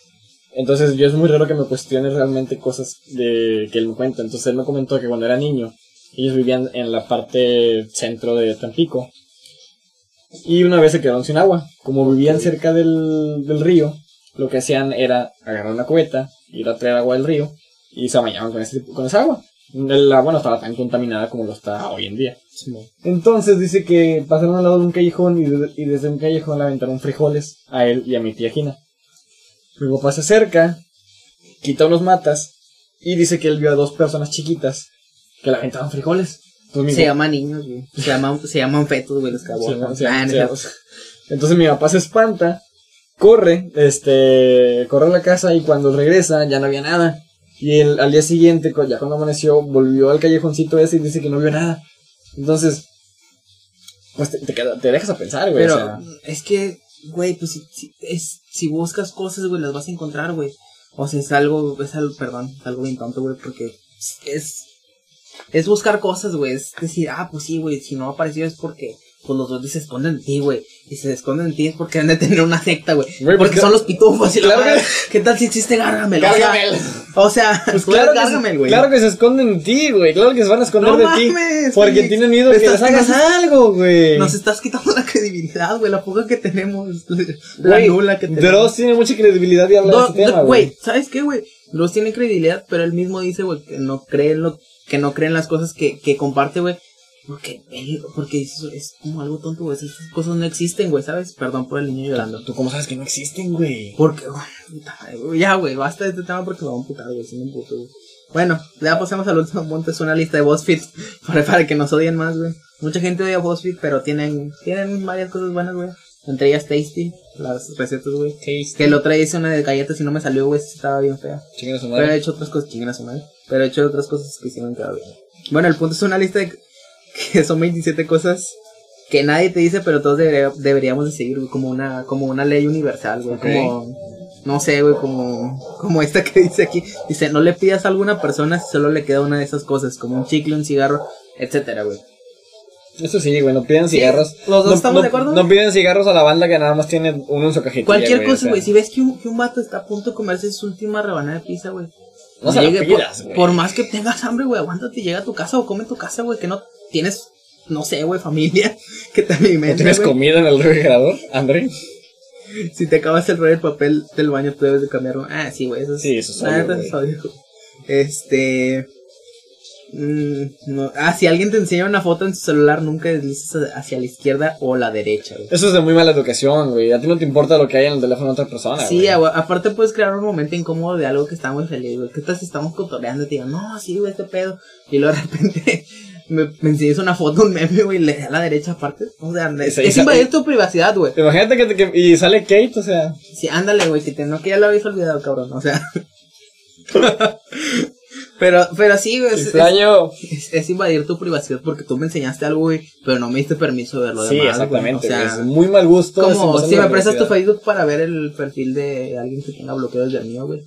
Entonces, yo es muy raro que me cuestione realmente cosas de, que él me cuenta. Entonces, él me comentó que cuando era niño, ellos vivían en la parte centro de Tampico. Y una vez se quedaron sin agua. Como vivían cerca del, del río, lo que hacían era agarrar una cubeta, ir a traer agua del río y se bañaban con, ese, con esa agua. El agua no estaba tan contaminada como lo está hoy en día. Entonces dice que pasaron al lado de un callejón y, de- y desde un callejón le aventaron frijoles a él y a mi tía Gina. Mi papá se acerca, quita unos matas y dice que él vio a dos personas chiquitas que le aventaban frijoles. Entonces, Se llaman niños, güey. Se llaman, se llaman fetos, güey, los cabos. se llama- se Ah, se. Entonces mi papá se espanta, corre, este, corre a la casa y cuando regresa ya no había nada. Y el, al día siguiente, ya cuando amaneció, volvió al callejoncito ese y dice que no vio nada. Entonces, pues te, te, te dejas a pensar, güey. Pero o sea, es que, güey, pues si, si, es, si buscas cosas, güey, las vas a encontrar, güey. O sea, es algo, es algo, perdón, es algo bien tonto, güey, porque es, es buscar cosas, güey. Es decir, ah, pues sí, güey, si no apareció es porque, pues los dos se esconden de ti, güey. Y si se esconden de ti es porque han de tener una secta, güey. Porque pues, son los pitufos y la claro que- ¿Qué tal si existe Gargamel? Gargamel. O sea, pues claro, Gargamel, güey. claro que se esconden en ti, güey. Claro que se van a esconder No de ti. Porque tienen miedo que les hagas algo, güey. Nos estás quitando la credibilidad, güey, la poca que tenemos, la nula que tenemos. Dross tiene mucha credibilidad y habla No, de este tema, güey. ¿sabes qué, güey? Dross tiene credibilidad, pero él mismo dice, güey, que no cree en lo, que no cree en las cosas que, que comparte, güey. Porque porque es, es como algo tonto, güey. Esas cosas no existen, güey, ¿sabes? Perdón por el niño llorando. ¿Tú cómo sabes que no existen, güey? Porque, güey, puta madre, güey, ya, güey, basta de este tema porque me va a amputar, güey, si me emputo, güey. Bueno, ya pasemos al último punto, es una lista de BuzzFeed para, para que nos odien más, güey. Mucha gente odia BuzzFeed, pero tienen, tienen varias cosas buenas, güey. Entre ellas Tasty, las recetas, güey. Que el otro día hice una de galletas y no me salió, güey, estaba bien fea. A su Pero he madre. hecho otras cosas, chinguen a su madre. Pero he hecho otras cosas que sí me han quedado bien. Bueno, el punto es una lista de que son 27 cosas que nadie te dice, pero todos debería- deberíamos de seguir, güey, como una, como una ley universal, güey. Como, no sé, güey, como, como esta que dice aquí. Dice, no le pidas a alguna persona si solo le queda una de esas cosas, como un chicle, un cigarro, etcétera, güey. Eso sí, güey, no piden Sí, cigarros. los dos no, estamos no- de acuerdo. No piden cigarros a la banda que nada más tiene uno en su cajetilla. Cualquier cosa, sea. güey. Si ves que un, que un vato está a punto de comerse su última rebanada de pizza, güey. No se llegue- pidas, por, más que tengas hambre, güey, aguántate, llega a tu casa o come en tu casa, güey, que no tienes, no sé, güey, familia que te ¿No alimente, tienes comida en el refrigerador, André? Si te acabas el rollo del papel del baño, tú debes de cambiarlo. Ah, sí, güey, eso es. Sí, eso obvio, es obvio. Este. Mm, no. Ah, si alguien te enseña una foto en su celular, nunca deslices hacia la izquierda o la derecha, güey. Eso es de muy mala educación, güey. A ti no te importa lo que hay en el teléfono de otra persona, Sí, güey. aparte puedes crear un momento incómodo de algo que está muy feliz, güey. ¿Qué tal si estamos cotorreando y te digo, no, sí, güey, este pedo? Y luego de repente me, me enseñas una foto, un meme, güey, y le da a la derecha aparte. O sea, es, es invadir tu privacidad, güey. Imagínate que, te- que- y sale Kate, o sea. Sí, ándale, güey, que te, no que ya lo habéis olvidado, cabrón. O sea. pero, pero sí, güey. Es, es, es- invadir tu privacidad porque tú me enseñaste algo, güey, pero no me diste permiso de verlo Sí, demás, güey. exactamente. O sea, es muy mal gusto. como si me prestas tu. Facebook para ver el perfil de alguien que tenga bloqueo desde el mío, güey.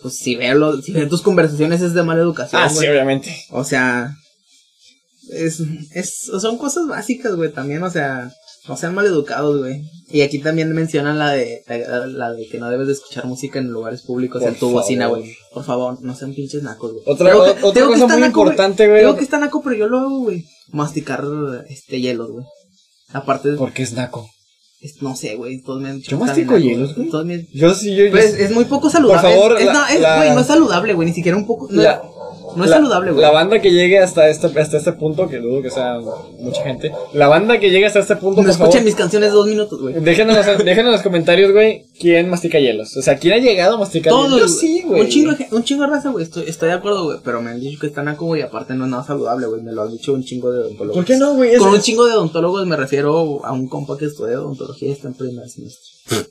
Pues si verlo, si ver tus conversaciones es de mala educación, Ah, güey. sí, obviamente. O sea, es, es, son cosas básicas, güey, también, o sea, no sean mal educados, güey. Y aquí también mencionan la de, la, la de que no debes de escuchar música en lugares públicos, Por en tu bocina, güey. Por favor, no sean pinches nacos, güey. Otra, que- otra tengo cosa muy naco, importante, güey. Tengo que estar naco, pero yo lo hago, güey. Masticar, este, hielos, güey. Aparte, ¿Por qué es naco? es- no sé, güey, todos me han dicho Yo está mastico naco, hielos, güey. Yo sí, yo. yo- Pues es muy poco saludable. Por favor, es, no, es- la- güey, no es saludable, güey, ni siquiera un poco. no- la, No es la- saludable, güey. La banda que llegue hasta este, hasta este punto, que dudo que sea mucha gente. La banda que llegue hasta este punto, No por escuchen favor, mis canciones dos minutos, güey. déjenos, déjenos en los comentarios, güey, quién mastica hielos. O sea, quién ha llegado a masticar Todos, hielos. Yo sí, güey. Un chingo, un chingo de raza, güey. Estoy, estoy de acuerdo, güey. Pero me han dicho que están naco, güey. y Aparte no es nada saludable, güey. Me lo han dicho un chingo de odontólogos. ¿Por qué no, güey? Con un chingo de odontólogos me refiero a un compa que estudia odontología y está en primer semestre.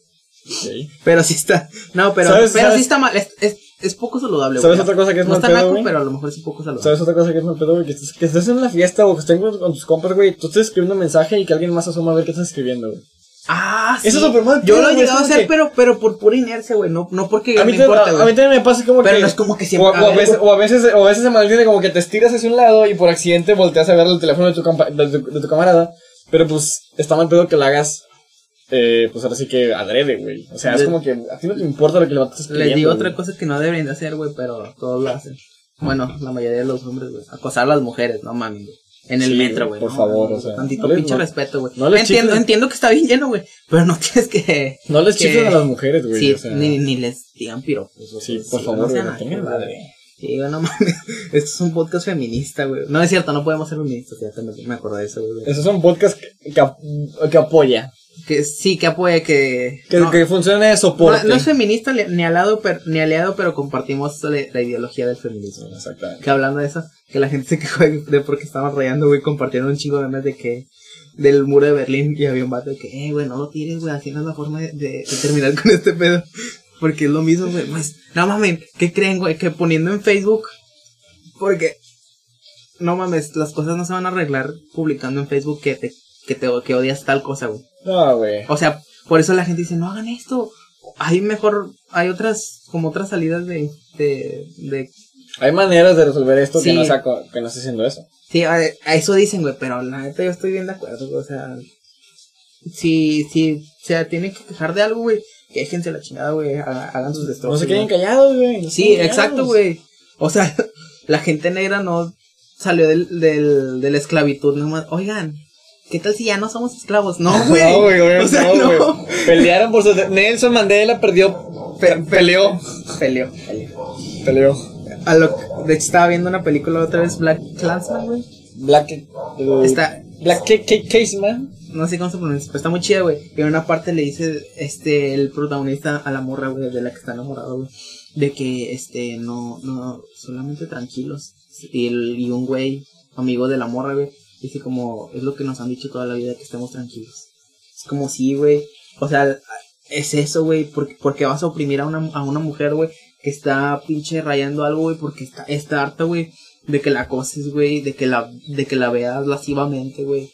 Ok. Pero sí está. No, pero, ¿Sabes- pero sabes- sí está mal. Es, es, es poco saludable, güey. ¿Sabes otra cosa que es No mal está pedo, naco, güey? pero a lo mejor sí poco saludable. ¿Sabes otra cosa que es mal pedo, güey? Que estés, que estés en una fiesta o que estés con, con tus compas, güey. Tú estás escribiendo un mensaje y que alguien más asoma a ver qué estás escribiendo, güey. Ah, sí. Eso es súper mal Yo pedo, lo he güey, llegado a es como hacer, que- pero, pero por pura inercia, güey. No, no porque A mí, me te- importa, a- a mí güey. también me pasa como Pero que. no es como que O, siempre. o a veces, o, a veces, o a veces se malentiende como que te estiras hacia un lado y por accidente volteas a ver el teléfono de tu, compa- de tu, de tu camarada. Pero pues está mal pedo que lo hagas. Eh, pues ahora sí que adrede, güey. O sea, es como que a ti no te importa lo que le está Les digo güey. otra cosa que no deberían de hacer, güey, pero todos lo hacen. Bueno, la mayoría de los hombres, güey. Acosar a las mujeres, no mames, güey. En el Sí, metro, güey. por no, favor, no, o sea, Tantito no pinche respeto, güey. entiendo, entiendo que está bien lleno, güey. Pero no tienes que. No les que- a las mujeres, güey. Sí, o sea, ni, ni les digan piropos. Sí, por favor, güey, tengan madre. Sí, güey, no mames. Esto es un podcast feminista, güey. No es cierto, no podemos ser feministas. Ya te me, me acordé de eso, güey. Esos son podcasts que, que, que apoya. Que sí, que apoya que. Que, no, que funcione de soporte. no es feminista ni aliado, pero, ni aliado, pero compartimos la, la ideología del feminismo. Exactamente. Que hablando de eso, que la gente se quejó de, porque estaban rayando, güey, compartieron un chingo de memes de que del muro de Berlín y había un vato de que, eh, güey, no lo tires, güey, así no es la forma de, de- de terminar con este pedo. Porque es lo mismo, güey, pues, no mames, ¿qué creen, güey? Que poniendo en Facebook, porque, no mames, las cosas no se van a arreglar publicando en Facebook que te, que te, que odias tal cosa, güey. No, güey. O sea, por eso la gente dice, no hagan esto. Hay mejor, hay otras, como otras salidas de, de, de Hay maneras de resolver esto que, no sea, co- que no esté haciendo eso. Sí, a, a eso dicen, güey, pero la neta yo estoy bien de acuerdo, o sea, si, si se tienen que quejar de algo, güey, quéjense la chingada, güey, ha- hagan sus No destrozos. se queden callados, güey. no Sí, exacto, güey. O sea, la gente negra no salió del, del, de la esclavitud, nomás, oigan, ¿qué tal si ya no somos esclavos? No, güey. No, güey, güey, O sea, no, güey. no. Pelearon por su... Nelson Mandela perdió... Pe- pe- peleó. Peleó, peleó. Peleó. A lo, de hecho, estaba viendo una película otra vez, Black Clansman, güey. Black... uh, Está, Black Ca- Ca- Caseman. no sé cómo se pronuncia, pero está muy chida, güey. Y en una parte le dice, este, el protagonista a la morra, güey, de la que está enamorado, güey. De que, este, no, no, solamente tranquilos. Y, el, y un güey, amigo de la morra, güey, dice como, es lo que nos han dicho toda la vida, que estemos tranquilos. Es como sí, güey. O sea, es eso, güey, porque, porque vas a oprimir a una, a una mujer, güey, que está pinche rayando algo, güey, porque está, está harta, güey, de que la acoses, güey, de que la, de que la veas lascivamente, güey.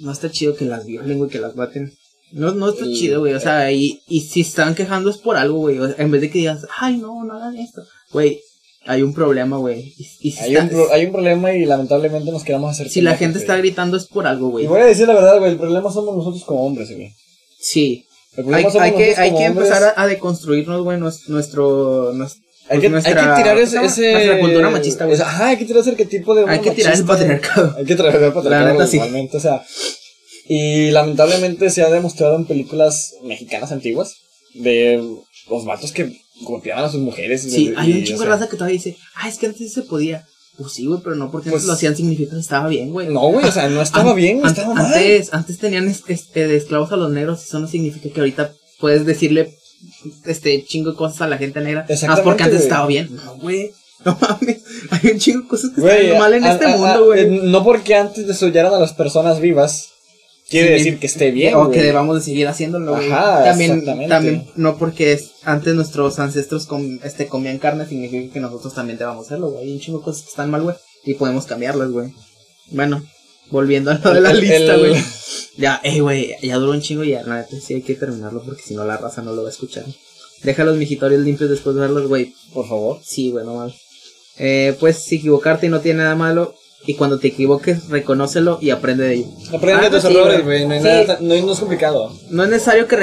No está chido que las violen, güey, que las maten. No, no está Y- chido, güey, o sea, y, y si están quejando es por algo, güey, o sea, en vez de que digas, ay, no, no hagan esto, güey, hay un problema, güey, y, y si, Hay está- un, pro- hay un problema y lamentablemente nos queremos hacer... si la gente está gritando es por algo, Y güey, voy a decir la verdad, güey, el problema somos nosotros como hombres, güey. sí, El hay, problema somos hay que, hay que hombres. empezar a, a deconstruirnos, güey, nues- nuestro, nues- Hay que, nuestra- hay que tirar ese, ese... nuestra cultura machista, güey, Ajá, hay que tirar ese arquetipo de... hay que tirar el patriarcado, Hay que traer el patriarcado La neta, sí. igualmente, o sea. Y lamentablemente se ha demostrado en películas mexicanas antiguas de los vatos que golpeaban a sus mujeres. y- sí, hay un chingo o de raza que todavía dice, ah, es que antes se podía, pues sí, güey, pero no porque Pues- antes lo hacían significa que estaba bien, güey, No, güey, o sea, no estaba An- bien, an- estaba mal. Antes, antes tenían es- este, de esclavos a los negros, eso no significa que ahorita puedes decirle este chingo de cosas a la gente negra. Más porque antes estaba bien. No, güey. No mames. Hay un chingo de cosas que están mal en a- este a- mundo, güey. eh, No porque antes desollaran a las personas vivas, quiere Sí, decir que esté bien. o que debamos de seguir haciéndolo, güey. Ajá, también, exactamente. también, no porque es- antes nuestros ancestros com- este, comían carne, significa que nosotros también debamos hacerlo, güey. Hay un chingo de cosas que están mal, güey. Y podemos cambiarlas, güey. Bueno, volviendo a lo de la El- lista, güey. Ya, eh, güey, ya duró un chingo y ya, la neta sí hay que terminarlo porque si no la raza no lo va a escuchar. Deja los mijitorios limpios después de verlos, güey. Por favor. Sí, güey, no mal. Eh, puedes equivocarte y no tiene nada malo. Y cuando te equivoques, reconócelo y aprende de ello. Aprende Ah, de tus errores, güey. No, hay Sí. no, no es complicado. No es necesario que,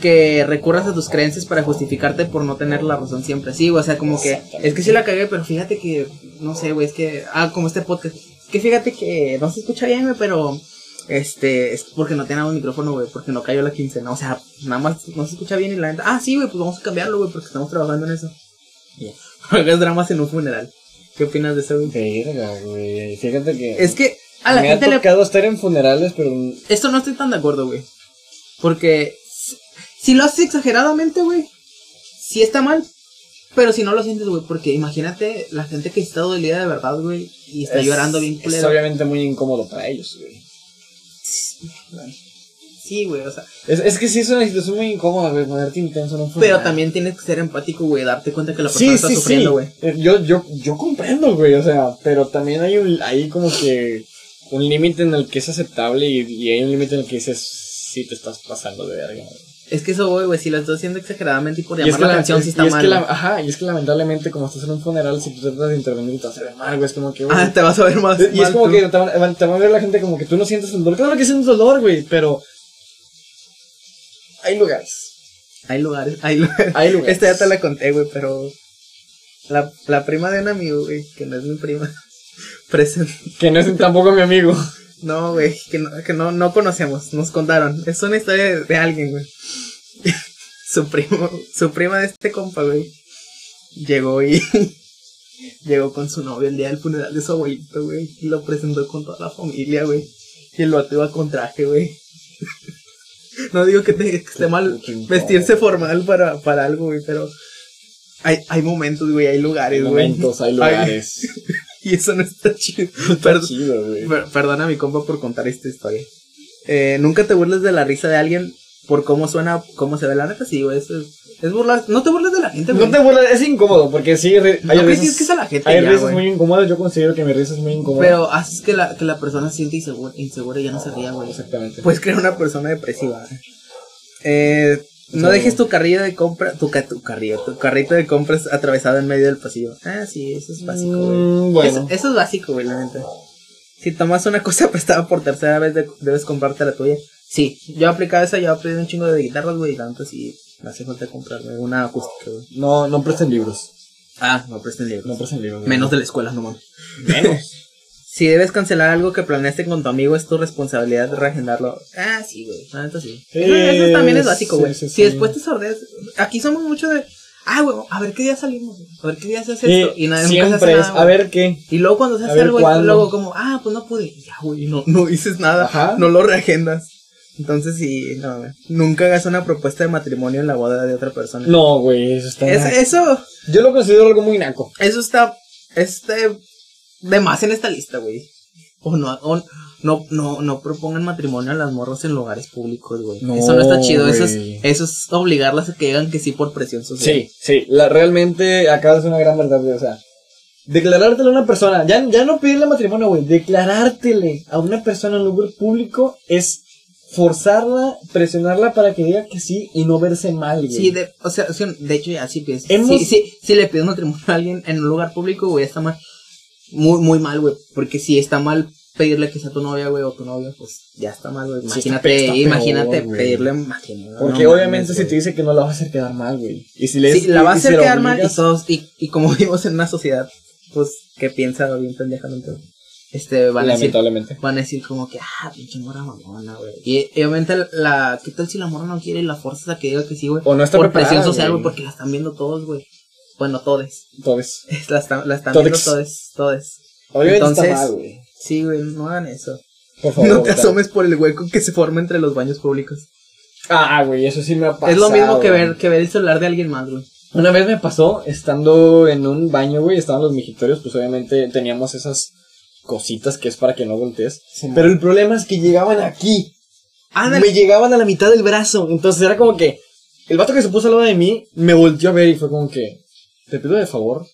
que recurras a tus creencias para justificarte por no tener la razón siempre. Sí, güey, o sea, como que es que sí la cagué, pero fíjate que, no sé, güey, es que, ah, como este podcast, es que fíjate que no se escucha bien, güey, pero, este, es porque no tenemos micrófono, güey, porque no cayó la quincena, o sea, nada más no se escucha bien y la neta, ah, sí, güey, pues vamos a cambiarlo, güey, porque estamos trabajando en eso. No hagas dramas en un funeral. ¿Qué opinas de eso, güey? Verga, güey. Fíjate que. Es que a la me gente ha le tocado estar en funerales, pero. Esto no estoy tan de acuerdo, güey. Porque si- lo haces exageradamente, güey, sí está mal. Pero si no lo sientes, güey, porque imagínate la gente que está dolida de verdad, güey, y está es- llorando bien Es culero. obviamente muy incómodo para ellos, güey. Sí, güey, o sea, Es, es que sí es una situación muy incómoda, güey, ponerte intenso en un funeral. pero también tienes que ser empático, güey, darte cuenta que la Sí, persona está sí, sufriendo, sí. güey. Eh, Yo, yo, yo comprendo, güey, o sea, pero también hay un, hay como que un límite en el que es aceptable y, y hay un límite en el que dices, sí te estás pasando de verga. güey. Es que eso, güey, güey, si lo estás haciendo exageradamente y por Y es llamar que la la- atención, y está es mal. que la- ajá, y es que lamentablemente como estás en un funeral, si tú tratas de intervenir te vas a ver mal, güey, es como que, güey, Ah, te vas a ver más. Y es como tú. que te van, te van a ver la gente como que tú no sientes el dolor. Claro que sientes dolor, güey, pero. Hay lugares. Hay lugares, hay lugares. Hay lugares. Esta ya te la conté, güey, pero. La, la prima de un amigo, güey, que no es mi prima, presentó. Que no es tampoco mi amigo. No, güey, que, no, que no, no conocemos, nos contaron. Es una historia de, de alguien, güey. su primo, su prima de este compa, güey, llegó y llegó con su novio el día del funeral de su abuelito, güey, y lo presentó con toda la familia, güey. Y el vato iba con traje, güey. no digo que, te- que esté mal vestirse formal para, para algo, güey, pero hay, hay momentos, güey, hay lugares, güey. momentos, hay lugares. Y eso no está chido. Está chido, güey. Per- Perdona a mi compa por contar esta historia. Eh, nunca te burles de la risa de alguien por cómo suena, cómo se ve la neta, sí, güey. Eso es, es burlar. No te burles de la gente, güey. No te burles, es incómodo, porque sí, No hay risas, a la gente hay ya, risas güey. muy incómodas. Yo considero que mi risa es muy incómoda. Pero haces que la, que la persona se siente insegura, insegura y ya no se ría, güey. Exactamente. Puedes crear una persona depresiva. Eh, no dejes tu carrilla de compra, tu, ca- tu carrillo, tu carrito de compras atravesado en medio del pasillo. Ah, sí, eso es básico, güey. Mm, bueno. Eso, eso es básico, güey, la neta. Si tomas una cosa prestada por tercera vez, de- debes comprarte la tuya. Sí, yo he aplicado esa, yo he aprendido un chingo de guitarras, güey, y tanto sí me hace falta comprarme una acústica, güey. No, no presten libros. Ah, no presten libros. No presten libros. güey. Menos de la escuela, no mames. Menos. Si debes cancelar algo que planeaste con tu amigo, es tu responsabilidad de reagendarlo. Ah, sí, güey, neta sí. Sí, eso, eso también es básico, güey. sí, si después te sordeas, aquí somos mucho de, ah, güey, a ver qué día salimos, güey? a ver qué día se hace Sí, esto. Y nada, nunca se hace siempre es, nada, a ver qué. Y luego cuando se hace algo, luego como, ah, pues no pude. Ya, güey, no, no dices nada. Ajá. No lo reagendas. Entonces sí, no, güey. Nunca hagas una propuesta de matrimonio en la boda de otra persona. No, güey, eso está. Es- eso, Yo lo considero algo muy naco. eso está, este, de más en esta lista, güey. O no, o no, no, no propongan matrimonio a las morras en lugares públicos, güey. No, eso no está chido. Eso es, eso es obligarlas a que digan que sí por presión social. Sí, sí, la, realmente de decir una gran verdad, güey, o sea, declarártele a una persona, ya, ya no pedirle matrimonio, güey, declarártele a una persona en un lugar público es forzarla, presionarla para que diga que sí y no verse mal, güey. Sí, de, o sea, de hecho ya sí pienso. Hemos- Sí, sí, si le pides matrimonio a alguien en un lugar público, güey, está mal. Muy, muy mal, güey. Porque si está mal pedirle que sea tu novia, güey, o tu novio, pues ya está mal, güey. Sí, Imagínate, está peor, imagínate güey. pedirle matrimonio. Porque no obviamente mames, si güey. te dice que no la vas a hacer quedar mal, güey. Y si le Sí, la va a si hacer quedar mal y todos, y, y como vivimos en una sociedad, pues, que piensa bien pendejamente, este, van a decir, Lamentablemente. van a decir como que, ah, pinche morra mamona, güey. Y, y obviamente la, ¿qué tal si la morra no quiere y la fuerzas a que diga que sí, güey? O no está Por preparada, presión social, güey. güey, porque la están viendo todos, güey. Bueno, todes. Entonces, La están, la están Todex. viendo todes, todes. obviamente Entonces, está mal, güey. Sí, güey, no hagan eso. Por favor. no te asomes por el hueco que se forma entre los baños públicos. Ah, güey, eso sí me ha pasado. es lo mismo que ver, que ver el celular de alguien más, güey. Una vez me pasó, estando en un baño, güey, estaban los mijitorios, pues obviamente teníamos esas cositas que es para que no voltees. Pero el problema es que llegaban aquí. Ándale. Me llegaban a la mitad del brazo. Entonces era como que el vato que se puso al lado de mí me volteó a ver y fue como que, te pido de favor,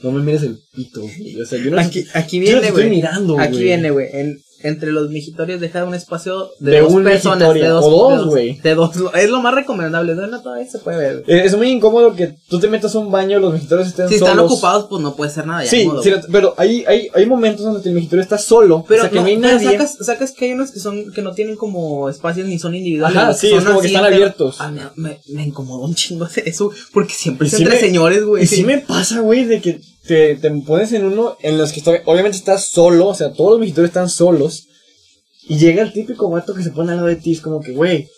no me mires el pito, güey. O sea, yo no Aquí, aquí no viene, estoy güey. mirando, Aquí güey. viene, güey. Entre los mijitorios deja un espacio de, De dos personas. De dos, o dos, de dos, güey. De dos. Es lo más recomendable. De una todavía se puede ver. Es muy incómodo que tú te metas a un baño, los mijitorios estén Si solos. están ocupados, pues no puede ser nada. ya, Sí, modo, sí, pero hay, hay, hay momentos donde el migitorio está solo, Pero, o sea que no, no hay pero nadie. sacas, sacas que hay unos que son que no tienen como espacios ni son individuales. Ajá, sí, son es como que están abiertos. Ah, me, me, me incomodó un chingo eso, porque siempre es entre me- señores, güey. Y sí me pasa, güey, de que te, te pones en uno en los que está, obviamente estás solo, o sea, todos los mijitorios están solos. Y llega el típico vato que se pone al lado de ti, es como que, güey,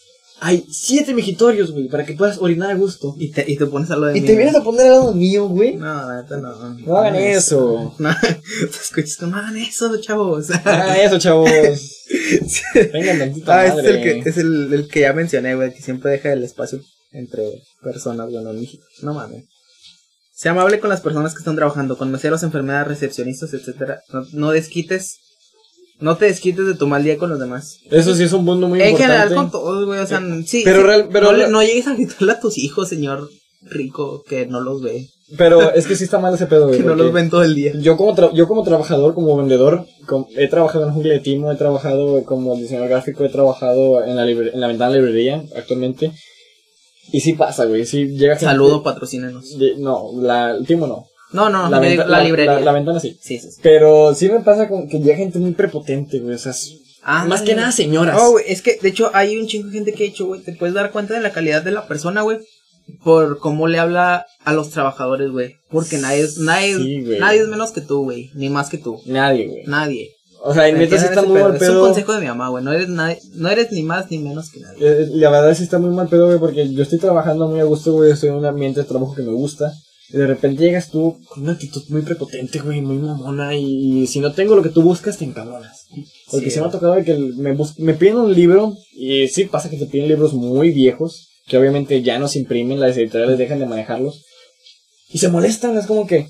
hay siete mijitorios, güey, para que puedas orinar a gusto. Y te, y te pones a lo de Y mí, te güey. vienes a poner al lado mío, güey. No, neta, no. No hagan eso. No, te escuchas no hagan eso, chavos. Ah, eso, chavos. Vengan tantita Ah, es el que, es el, el que ya mencioné, güey, que siempre deja el espacio entre personas, bueno. No mames. Sea amable con las personas que están trabajando, con meseros, enfermeras, recepcionistas, etcétera. No, no desquites, no te desquites de tu mal día con los demás. Eso sí es un punto muy en importante. general con todos, güey, o sea, sí. Pero sí, real- pero no, real- no llegues a gritarle a tus hijos, señor rico, que no los ve, Pero es que sí está mal ese pedo, güey. que no los ven todo el día. Yo como, tra- yo como trabajador, como vendedor, he trabajado en Jungla de Timo, he trabajado como diseñador gráfico, he trabajado en la, en la ventana librería actualmente. Y sí pasa, güey, sí llega gente... Saludo, patrocínenos. de- no, la, el Timo no. No, no, la, venta- digo la, librería. La, la ventana sí. Sí, sí, sí. Pero sí me pasa con que llega gente muy prepotente, güey, o sea, Ah, más que nada señoras. No, güey, es que de hecho hay un chingo de gente que ha hecho, güey. Te puedes dar cuenta de la calidad de la persona, güey. Por cómo le habla a los trabajadores, güey. Porque nadie es, nadie, Sí, nadie es menos que tú, güey. Ni más que tú. Nadie, güey. Nadie. O sea, en neta sí ¿Entienden está muy pedo? mal Es un pedo. consejo de mi mamá, güey. No eres, nadie, no eres ni más ni menos que nadie. Eh, La verdad sí está muy mal pedo, güey, porque yo estoy trabajando muy a gusto, güey, estoy en un ambiente de trabajo que me gusta. Y de repente llegas tú con una actitud muy prepotente, güey, muy mamona. Y, si no tengo lo que tú buscas, te encabronas. Porque Sí, se me ha tocado que me, bus- me piden un libro. Y sí pasa que te piden libros muy viejos. Que obviamente ya no se imprimen, las editoriales dejan de manejarlos. Y se molestan, es como que.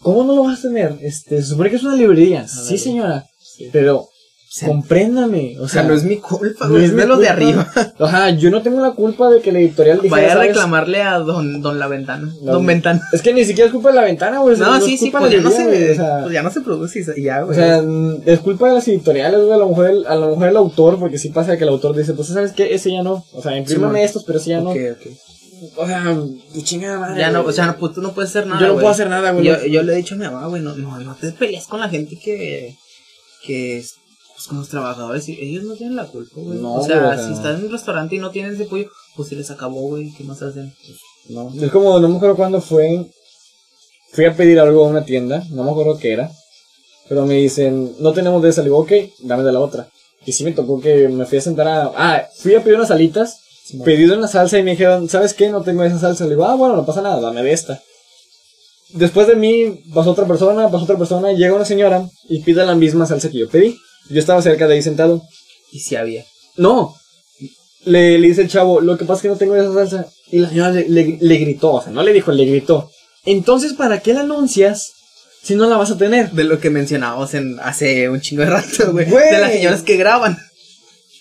¿Cómo no lo vas a tener? Este, se supone que es una librería. Sí, ver. Pero. Sí. Compréndame. O O sea, sea, no es mi culpa, no güey. es de los de arriba. Ajá, yo no tengo la culpa de que la editorial dijera, Vaya a ¿sabes? reclamarle a don, don La Ventana. La- Don Ventana. Es que ni siquiera es culpa de la ventana, güey. o sea, No, sí, sí, pues ya no se, o sea, pues ya no se produce y ya, o güey. sea, mm, es culpa de las editoriales, güey. A lo mejor el, a lo mejor el autor, porque sí pasa que el autor dice, pues, ¿sabes qué? Ese ya no. O sea, imprímame estos, pero ese ya no. O sea, tu chingada madre. Ya no, o sea, no, pues tú no puedes hacer nada. Yo no puedo hacer nada, güey. Yo, yo le he dicho a mi mamá, güey, no, no, no te pelees con la gente que, que es, pues con los trabajadores, y ellos no tienen la culpa, güey. No, o, sea, güey, o sea. si están en un restaurante y no tienen ese pollo, pues se les acabó, güey, ¿qué más hacen? Pues, No, es como, no me acuerdo cuándo fue. Fui a pedir algo a una tienda, no me acuerdo qué era. Pero me dicen, no tenemos de esa. Le digo, ok, dame de la otra. Y sí me tocó que me fui a sentar a. Ah, fui a pedir unas alitas, pedí de una salsa y me dijeron, ¿sabes qué? No tengo esa salsa. Le digo, ah, bueno, no pasa nada, dame de esta. Después de mí pasó otra persona, pasó otra persona, llega una señora y pide la misma salsa que yo pedí. Yo estaba cerca de ahí sentado. y si había. No. Le, le dice el chavo, lo que pasa es que no tengo esa salsa. Y la señora le, le- le gritó, o sea, no le dijo, le gritó. Entonces, ¿para qué la anuncias si no la vas a tener? De lo que mencionábamos en, hace un chingo de rato, güey. Güey. De las señoras que graban.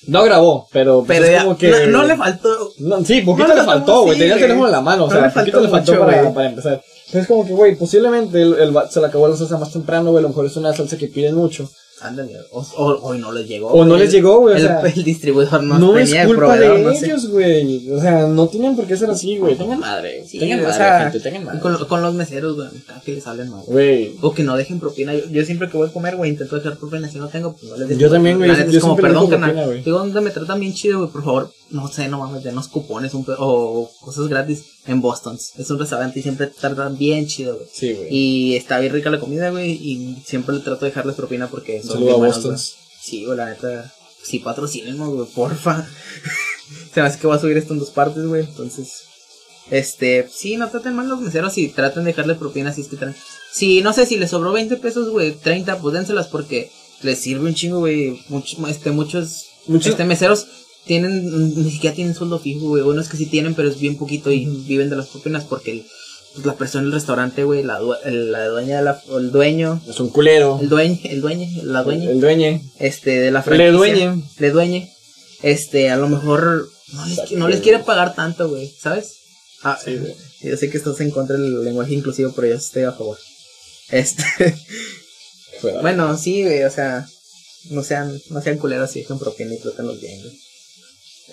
No grabó, pero, pues, Pero es ya, como que... no, no le faltó. No, sí, poquito No le faltó, güey. Tenía el teléfono en la mano, o sea, poquito le faltó mucho, para, para empezar. Pero es como que, güey, posiblemente el, el se le acabó la salsa más temprano, güey. A lo mejor es una salsa que piden mucho. Ándale, o, o, o no les llegó. O no güey. les llegó, güey, o El, sea, el distribuidor no, No, es tenía el culpa proveedor, de no ellos, güey. O sea, no tienen por qué ser así, güey. Tengan madre. Sí, tengan o madre, sea, gente, tengan madre. con, con los meseros, güey, que les hablen mal. Güey, O que no dejen propina. Yo, yo siempre que voy a comer, güey, intento dejar propina. Si no tengo, pues no les dejo. Yo también, güey, yo- yo es como, perdón. Digo, me tratan bien chido, güey, por favor. No sé, no mames, denos cupones un o cosas gratis en Boston. Es un restaurante y siempre te tratan bien chido, güey. sí, güey. Y está bien rica la comida, güey. Y siempre le trato de dejarles propina porque son a buenos, Boston. güey. Sí, güey, la neta. Sí, patrocínenos, güey, porfa. Se me hace que va a subir esto en dos partes, güey. Entonces, este, sí, no traten mal los meseros y traten de dejarle propina si es que traen. Si, no sé, si les sobró 20 pesos, güey, 30, pues dénselas porque les sirve un chingo, güey. Much- este, muchos, Muchos- este, meseros tienen, ni siquiera tienen sueldo fijo, güey. Unos que sí tienen, pero es bien poquito y viven de las propinas porque el- pues, la persona del restaurante, güey, la, el- la dueña de la, el dueño, Es un culero. el dueño, el dueño, la dueña El dueño. este, de la Le franquicia. dueñe. Le dueñe. Este, a lo mejor no les, no les quiere pagar tanto, güey, ¿sabes? Ah, Sí, güey. yo sé que estás en contra del lenguaje inclusivo, pero yo estoy a favor. Este, bueno, sí, güey, o sea, no sean, no sean culeros y dejen propina y trátenlos bien, güey.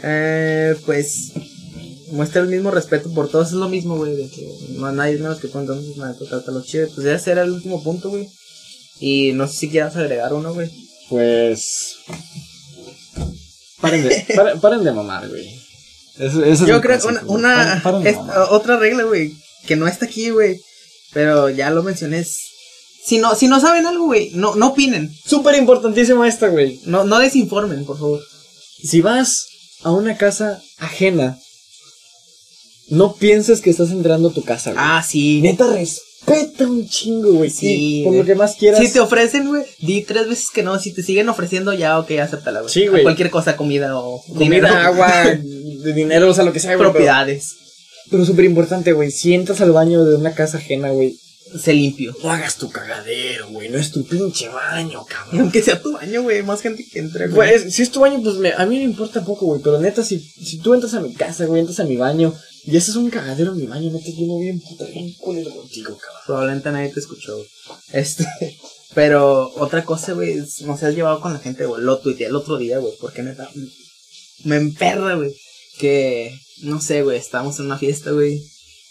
Eh, pues, muestra el mismo respeto por todos, es lo mismo, güey, de que no nadie es menos que tú, entonces, nada, tú trátalos chido. Pues ese era el último punto, güey. Y no sé si quieras agregar uno, güey. Pues. Paren de, paren, paren de mamar, güey. Eso- ese es Yo creo consejo, una, una Paren- es- otra regla, güey, que no está aquí, güey, pero ya lo mencioné. es, Si no, si no saben algo, güey, no, no opinen, Súper importantísima esta, güey. no, no desinformen, por favor. Si vas a una casa ajena, no pienses que estás entrando a tu casa, güey. Ah, sí. Neta, respeta un chingo, güey. Sí, Sí, por lo que más quieras. Si te ofrecen, güey, di tres veces que no. Si te siguen ofreciendo, ya, ok, acéptala, güey. Sí, güey. Cualquier cosa, comida o Comida, dinero. agua, de dinero, o sea, lo que sea, güey. pero- propiedades. Pero súper importante, güey. Si entras al baño de una casa ajena, güey, Se limpio. no hagas tu cagadero, güey. No es tu pinche baño, cabrón. aunque sea tu baño, güey, más gente que entre, güey. Güey, es- si es tu baño, pues me- a mí me importa poco, güey. Pero neta, si, si tú entras a mi casa, güey, entras a mi baño y ese es un cagadero en mi baño, neta, yo me voy a emputar bien culero contigo, cabrón. Probablemente nadie te escuchó, güey. Este. Pero otra cosa, güey, no se has llevado con la gente, güey. Lo tuiteé el otro día, güey, porque neta. Me emperra, güey. Que, no sé, güey, estábamos en una fiesta, güey.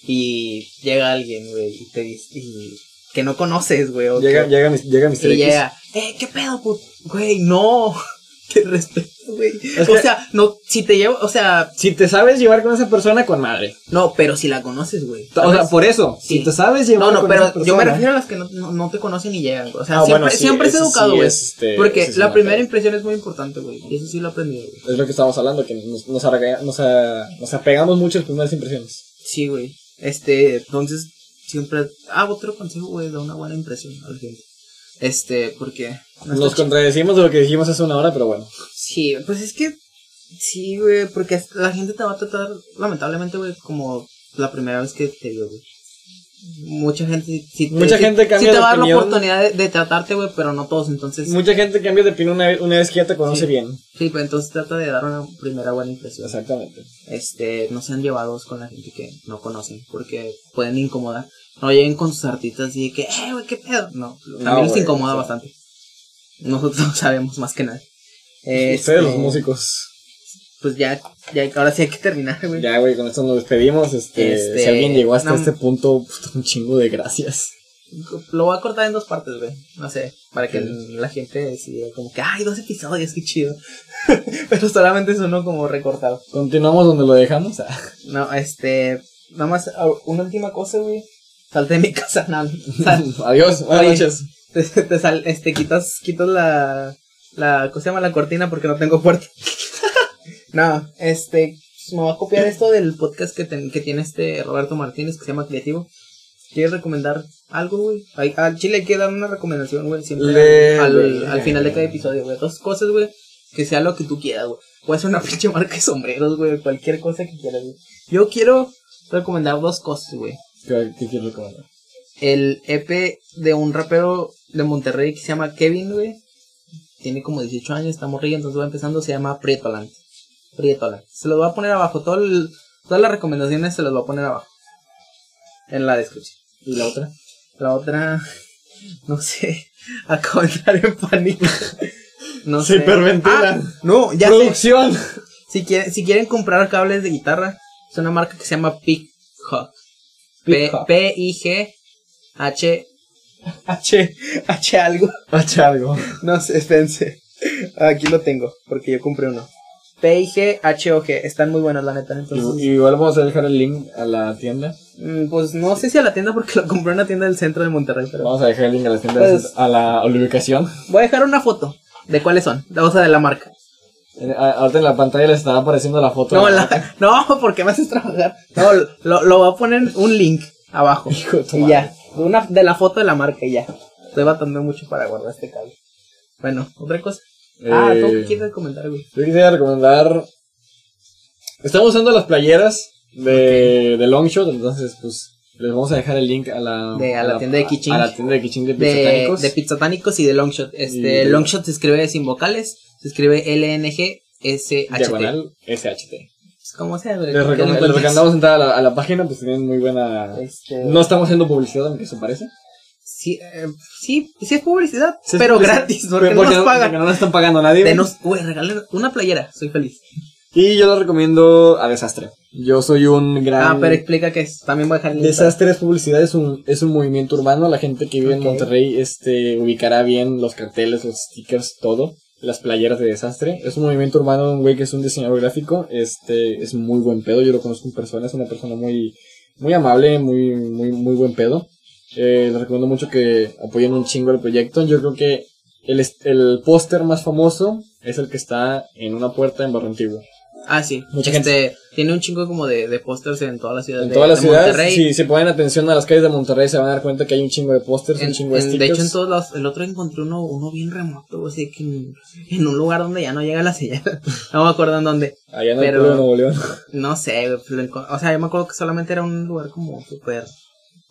Y llega alguien, güey, y te dice. Y, que no conoces, güey. Llega, que- llega, mis- llega Mr. Y X. llega, eh, ¿qué pedo, put? Güey, no. Que respeto, güey. Es O que- sea, no, si te llevo, o sea, Si te sabes llevar con esa persona, con madre. no, pero si la conoces, güey. O sea, por eso, Sí. si te sabes llevar No, no, con pero esa yo me refiero a las que no, no, no te conocen y llegan. O sea, Ah, siempre, bueno, sí, siempre es educado, güey. es, este, porque la me primera impresión es muy importante, güey. Y eso sí lo he aprendido, güey. Es lo que estábamos hablando, que nos, nos, arrega- nos, a- nos apegamos mucho a las primeras impresiones. Sí, güey. Este, entonces, siempre. Ah, otro consejo, güey, da una buena impresión a la gente. Este, porque. no Nos contradecimos de lo que dijimos hace una hora, pero bueno. Sí, pues es que. Sí, güey, porque la gente te va a tratar, lamentablemente, güey, como la primera vez que te vio, güey. Mucha gente, sí te- Mucha gente cambia sí te de va a dar la oportunidad de, de tratarte, güey, pero no todos, entonces. Mucha gente cambia de opinión una, vez- una vez que ya te conoce Sí. bien. Sí, pues entonces trata de dar una primera buena impresión. Exactamente. Este, no sean llevados con la gente que no conocen, porque pueden incomodar. No lleguen con sus artistas y de que, eh, güey, qué pedo. No, también les güey, incomoda o sea. bastante. Nosotros sabemos más que nadie. Este, Ustedes los músicos. Pues ya, ya, ahora sí hay que terminar, güey. Ya, güey, con esto nos despedimos. Este, Este, si alguien llegó hasta no. este punto, pues, un chingo de gracias. Lo voy a cortar en dos partes, güey. No sé, para que la gente decida como que, ay, dos episodios, qué chido. Pero solamente es uno como recortado. Continuamos donde lo dejamos. Ah, No, este, nada más, ah, una última cosa, güey. Salte de mi casa, no, Adiós, buenas Oye. noches. te, te sal- este, quitas, quitas la, la, ¿cómo se llama? La cortina porque no tengo puerta. No, este, me voy a copiar esto del podcast que, ten- que tiene este Roberto Martínez que se llama Creativo. ¿Quieres recomendar algo, güey? Al chile hay que dar una recomendación, güey, siempre Le- al, le- al final de cada episodio, güey. Dos cosas, güey, que sea lo que tú quieras, güey. Puede ser una pinche marca de sombreros, güey, cualquier cosa que quieras, güey. Yo quiero recomendar dos cosas, güey ¿Qué, qué quieres recomendar? el EP de un rapero de Monterrey que se llama Kevin, güey. Tiene como 18 años, está morrilla, entonces va empezando, se llama Prietoland. Prietoland. Se los voy a poner abajo, todo el- todas las recomendaciones se las voy a poner abajo. En la descripción. ¿Y la otra? La otra, no sé, acabo de entrar en pánico. No sé. hiperventila. Ah, no, ya sé. Producción. Si quieren, si quieren comprar cables de guitarra, es una marca que se llama Pighawk. P-I-G H H H algo. H algo. No sé, espérense. Aquí lo tengo, porque yo compré uno. P-I-G H-O-G. Están muy buenos, la neta. Entonces, Y- Igual vamos a dejar el link a la tienda. mm, pues no sé si a la tienda, porque lo compré en una tienda del centro de Monterrey, pero Vamos a dejar el link a la tienda, Pues- a la, a la ubicación. voy a dejar una foto de cuáles son. O sea, de la marca. Eh, Ahorita en la pantalla les estará apareciendo la foto. No, de la, no, porque me haces trabajar. No, lo, lo voy a poner un link abajo. Hijo de tu Y madre. ya, una, de la foto de la marca y ya. Estoy batando mucho para guardar este cable. Bueno, otra cosa. Ah, ¿tú Eh, qué quieres comentar, güey? Yo quisiera recomendar. Estamos usando las playeras de, de Longshot, entonces, pues. Les vamos a dejar el link a la, De- a la tienda de Kiching. A la tienda de Kiching de De, Pizzatánicos. de Pizzatánicos y de Longshot. Este, de- Longshot se escribe sin vocales. Se escribe L-N-G-S-H-T. Diagonal SHT. ¿Cómo sea, güey? Les, ¿Por qué recom- les recomendamos entrar a la, a la página, pues tienen muy buena. Este, No estamos haciendo publicidad, aunque eso parece. Sí, eh, sí, sí es publicidad, Sí, pero gratis, porque, Porque no nos pagan. porque no nos están pagando nadie. Denos, güey, regalen una playera, soy feliz. Y yo lo recomiendo a Desastre. Yo soy un gran. Ah, pero explica qué es. También voy a dejar. Desastre es publicidad, es un, es un movimiento urbano. La gente que vive en Monterrey este, ubicará bien los carteles, los stickers, todo. Las playeras de desastre. Es un movimiento urbano de un güey que es un diseñador gráfico. Este es muy buen pedo. Yo lo conozco en persona. Es una persona muy, muy amable, muy, muy, muy buen pedo. Eh, les recomiendo mucho que apoyen un chingo el proyecto. Yo creo que el, el póster más famoso es el que está en una puerta en Barrio Antiguo. Ah, sí. Mucha este, Tiene un chingo como de, de pósters en toda la ciudad. En de, todas las de ciudades, Monterrey. si se ponen atención a las calles de Monterrey, se van a dar cuenta que hay un chingo de pósters, un chingo de en- de hecho, en todos lados. El otro encontré uno, uno bien remoto, güey, así que en, en un lugar donde ya no llega la señal. no me acuerdo en dónde. Allá en el pero- pueblo de Nuevo León. No sé, enco- O sea, yo me acuerdo que solamente era un lugar como súper.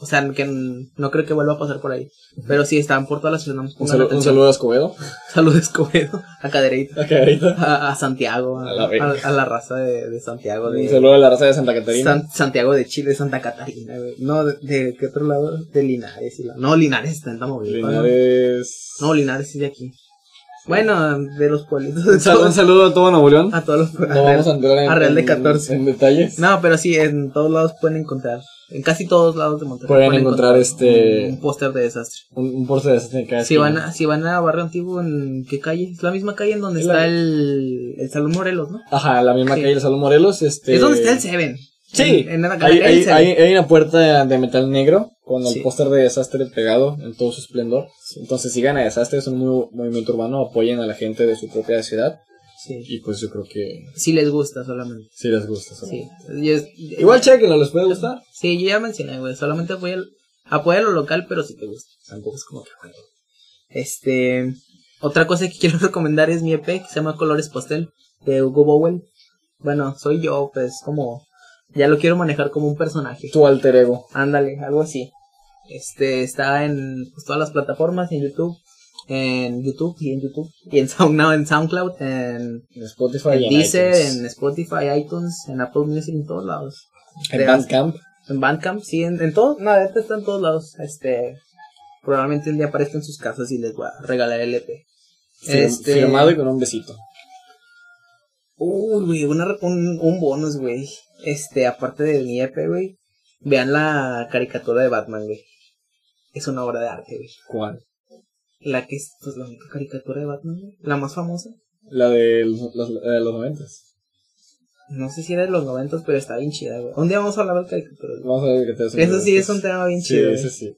O sea, que no creo que vuelva a pasar por ahí. Pero sí, estaban por toda la ciudad. no me Un, saludo, un saludo a Escobedo. Saludos, Escobedo. A Cadereyta. Acá ahorita. A, a Santiago. A, A la a- a la raza de, de Santiago. De, Un saludo a la raza de Santa Catarina. San- Santiago de Chile, Santa Catarina, güey. No, de, de qué otro lado? De Linares. y la- no, Linares está en Tamaulipas. Linares. No, Linares es de aquí. Bueno, de los pueblitos de Un saludo, un saludo a todo Nuevo León. A todos los. No vamos a entrar en, a Real de en- 14. en detalles. No, pero sí, en todos lados pueden encontrar. En casi todos lados de Monterrey. Pueden encontrar este- Un, un póster de desastre. Un, un póster de en cada Si esquina. van, a, si van a Barrio Antiguo, ¿en qué calle? Es la misma calle en donde Es está la- el, el Salón Morelos, ¿no? Ajá, la misma Sí. calle del Salón Morelos. Este... Es donde está el Seven. Sí, En, en la hay, hay, una puerta de metal negro con el Sí. póster de Desastre pegado en todo su esplendor. Entonces sigan a Desastre, es un muy- movimiento urbano, apoyen a la gente de su propia ciudad. Sí. Y pues yo creo que Si les gusta solamente. sí les gusta. eso. Sí. Y es- Igual chequenlo, les puede gustar. Sí, yo ya mencioné, güey. Solamente apoya, apoya lo local, pero si te gusta. Tampoco es como que. Este. Otra cosa que quiero recomendar es mi EP que se llama Colores Pastel de Hugo Bowen. Bueno, soy yo, pues como. Ya lo quiero manejar como un personaje. Tu alter ego. Ándale, algo así. Este está en pues, todas las plataformas, en YouTube, en YouTube y en YouTube y en SoundCloud, en SoundCloud, en, En Spotify, en Deezer, iTunes. en Spotify, iTunes, en Apple Music, en todos lados. en de- Bandcamp. En Bandcamp, sí, en, en todo, nada, este está en todos lados. Este, probablemente un día aparezca en sus casas y les voy a regalar el EP. Este- Firmado y con un besito. Uy, güey, una- un, un bonus, güey. Este, aparte de mi EP, güey. Vean la caricatura de Batman, güey. Es una obra de arte, güey. ¿Cuál? La que es, pues, la única caricatura de Batman. La más famosa. La de los, los, la de los noventas. No sé si era de los noventas, pero está bien chida, güey. Un día vamos a hablar de caricaturas. Vamos a. Eso sí es un tema bien chido, Sí, güey. ese sí.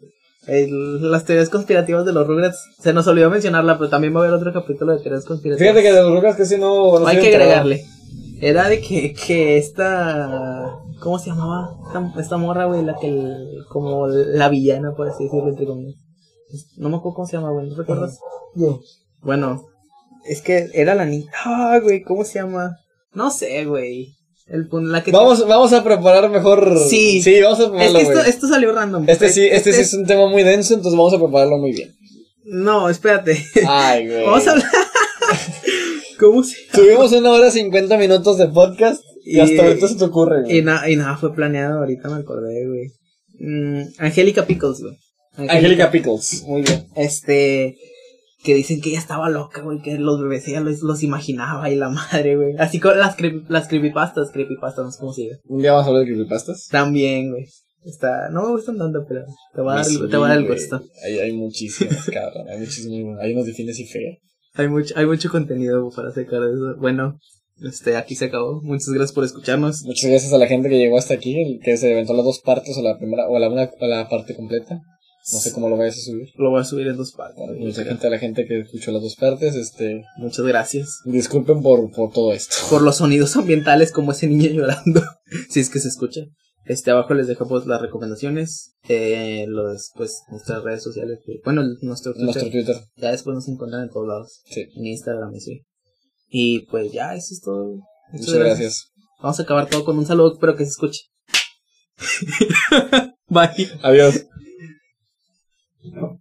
El- las teorías conspirativas de los Rugrats. Se nos olvidó mencionarla, pero también va a haber otro capítulo de teorías conspirativas. Fíjate que de los Rugrats casi no. no Hay que agregarle. Era de que, que esta. ¿Cómo se llamaba? Esta, esta morra, güey, la que. el- como la villana, por así decirlo, entre comillas. No me acuerdo cómo se llama, güey, ¿no recuerdas? Bueno, es que era la niña. Ah, güey, ¿cómo se llama? No sé, güey. El, la que Vamos, vamos a preparar mejor. Sí. Sí, vamos a Es prepararlo. que esto, esto salió random. Este sí, este sí es un tema muy denso, entonces vamos a prepararlo muy bien. No, espérate. Ay, güey. Vamos a hablar. ¿Cómo se Tuvimos una hora cincuenta minutos de podcast y, Y- hasta ahorita se te ocurre, güey. Y, na- y nada, fue planeado, ahorita me acordé, güey. Mm, Angélica Pickles, güey. Angélica Pickles. Muy bien. Este, que dicen que ella estaba loca, güey, que los bebés ella los, los imaginaba y la madre, güey. Así con las, creepy- las creepypastas, creepypastas, no sé cómo se diga. Un día vamos a hablar de creepypastas. También, güey. Está, no me gustan tanto, pero te voy a dar, te voy a dar el gusto. Hay, hay muchísimas, cabrón. Hay muchísimas. Hay unos defines y fea. Hay mucho, hay mucho contenido para sacar de eso. Bueno, este, aquí se acabó. Muchas gracias por escucharnos. Muchas gracias a la gente que llegó hasta aquí, que se aventó las dos partes o la primera o la una o la parte completa. No sé cómo lo vayas a subir. Lo voy a subir en dos partes. Mucha gente a la gente que escuchó las dos partes, este, Muchas gracias. disculpen por, por todo esto. por los sonidos ambientales como ese niño llorando, si es que se escucha. Este abajo les dejamos las recomendaciones, eh, los pues nuestras redes sociales, bueno, nuestro Twitter, Nuestro Twitter. ya después nos encuentran en todos lados, Sí. en Instagram y sí. Y pues ya, eso es todo. Muchas gracias. Vamos a acabar todo con un saludo, espero que se escuche. Bye. Adiós. No.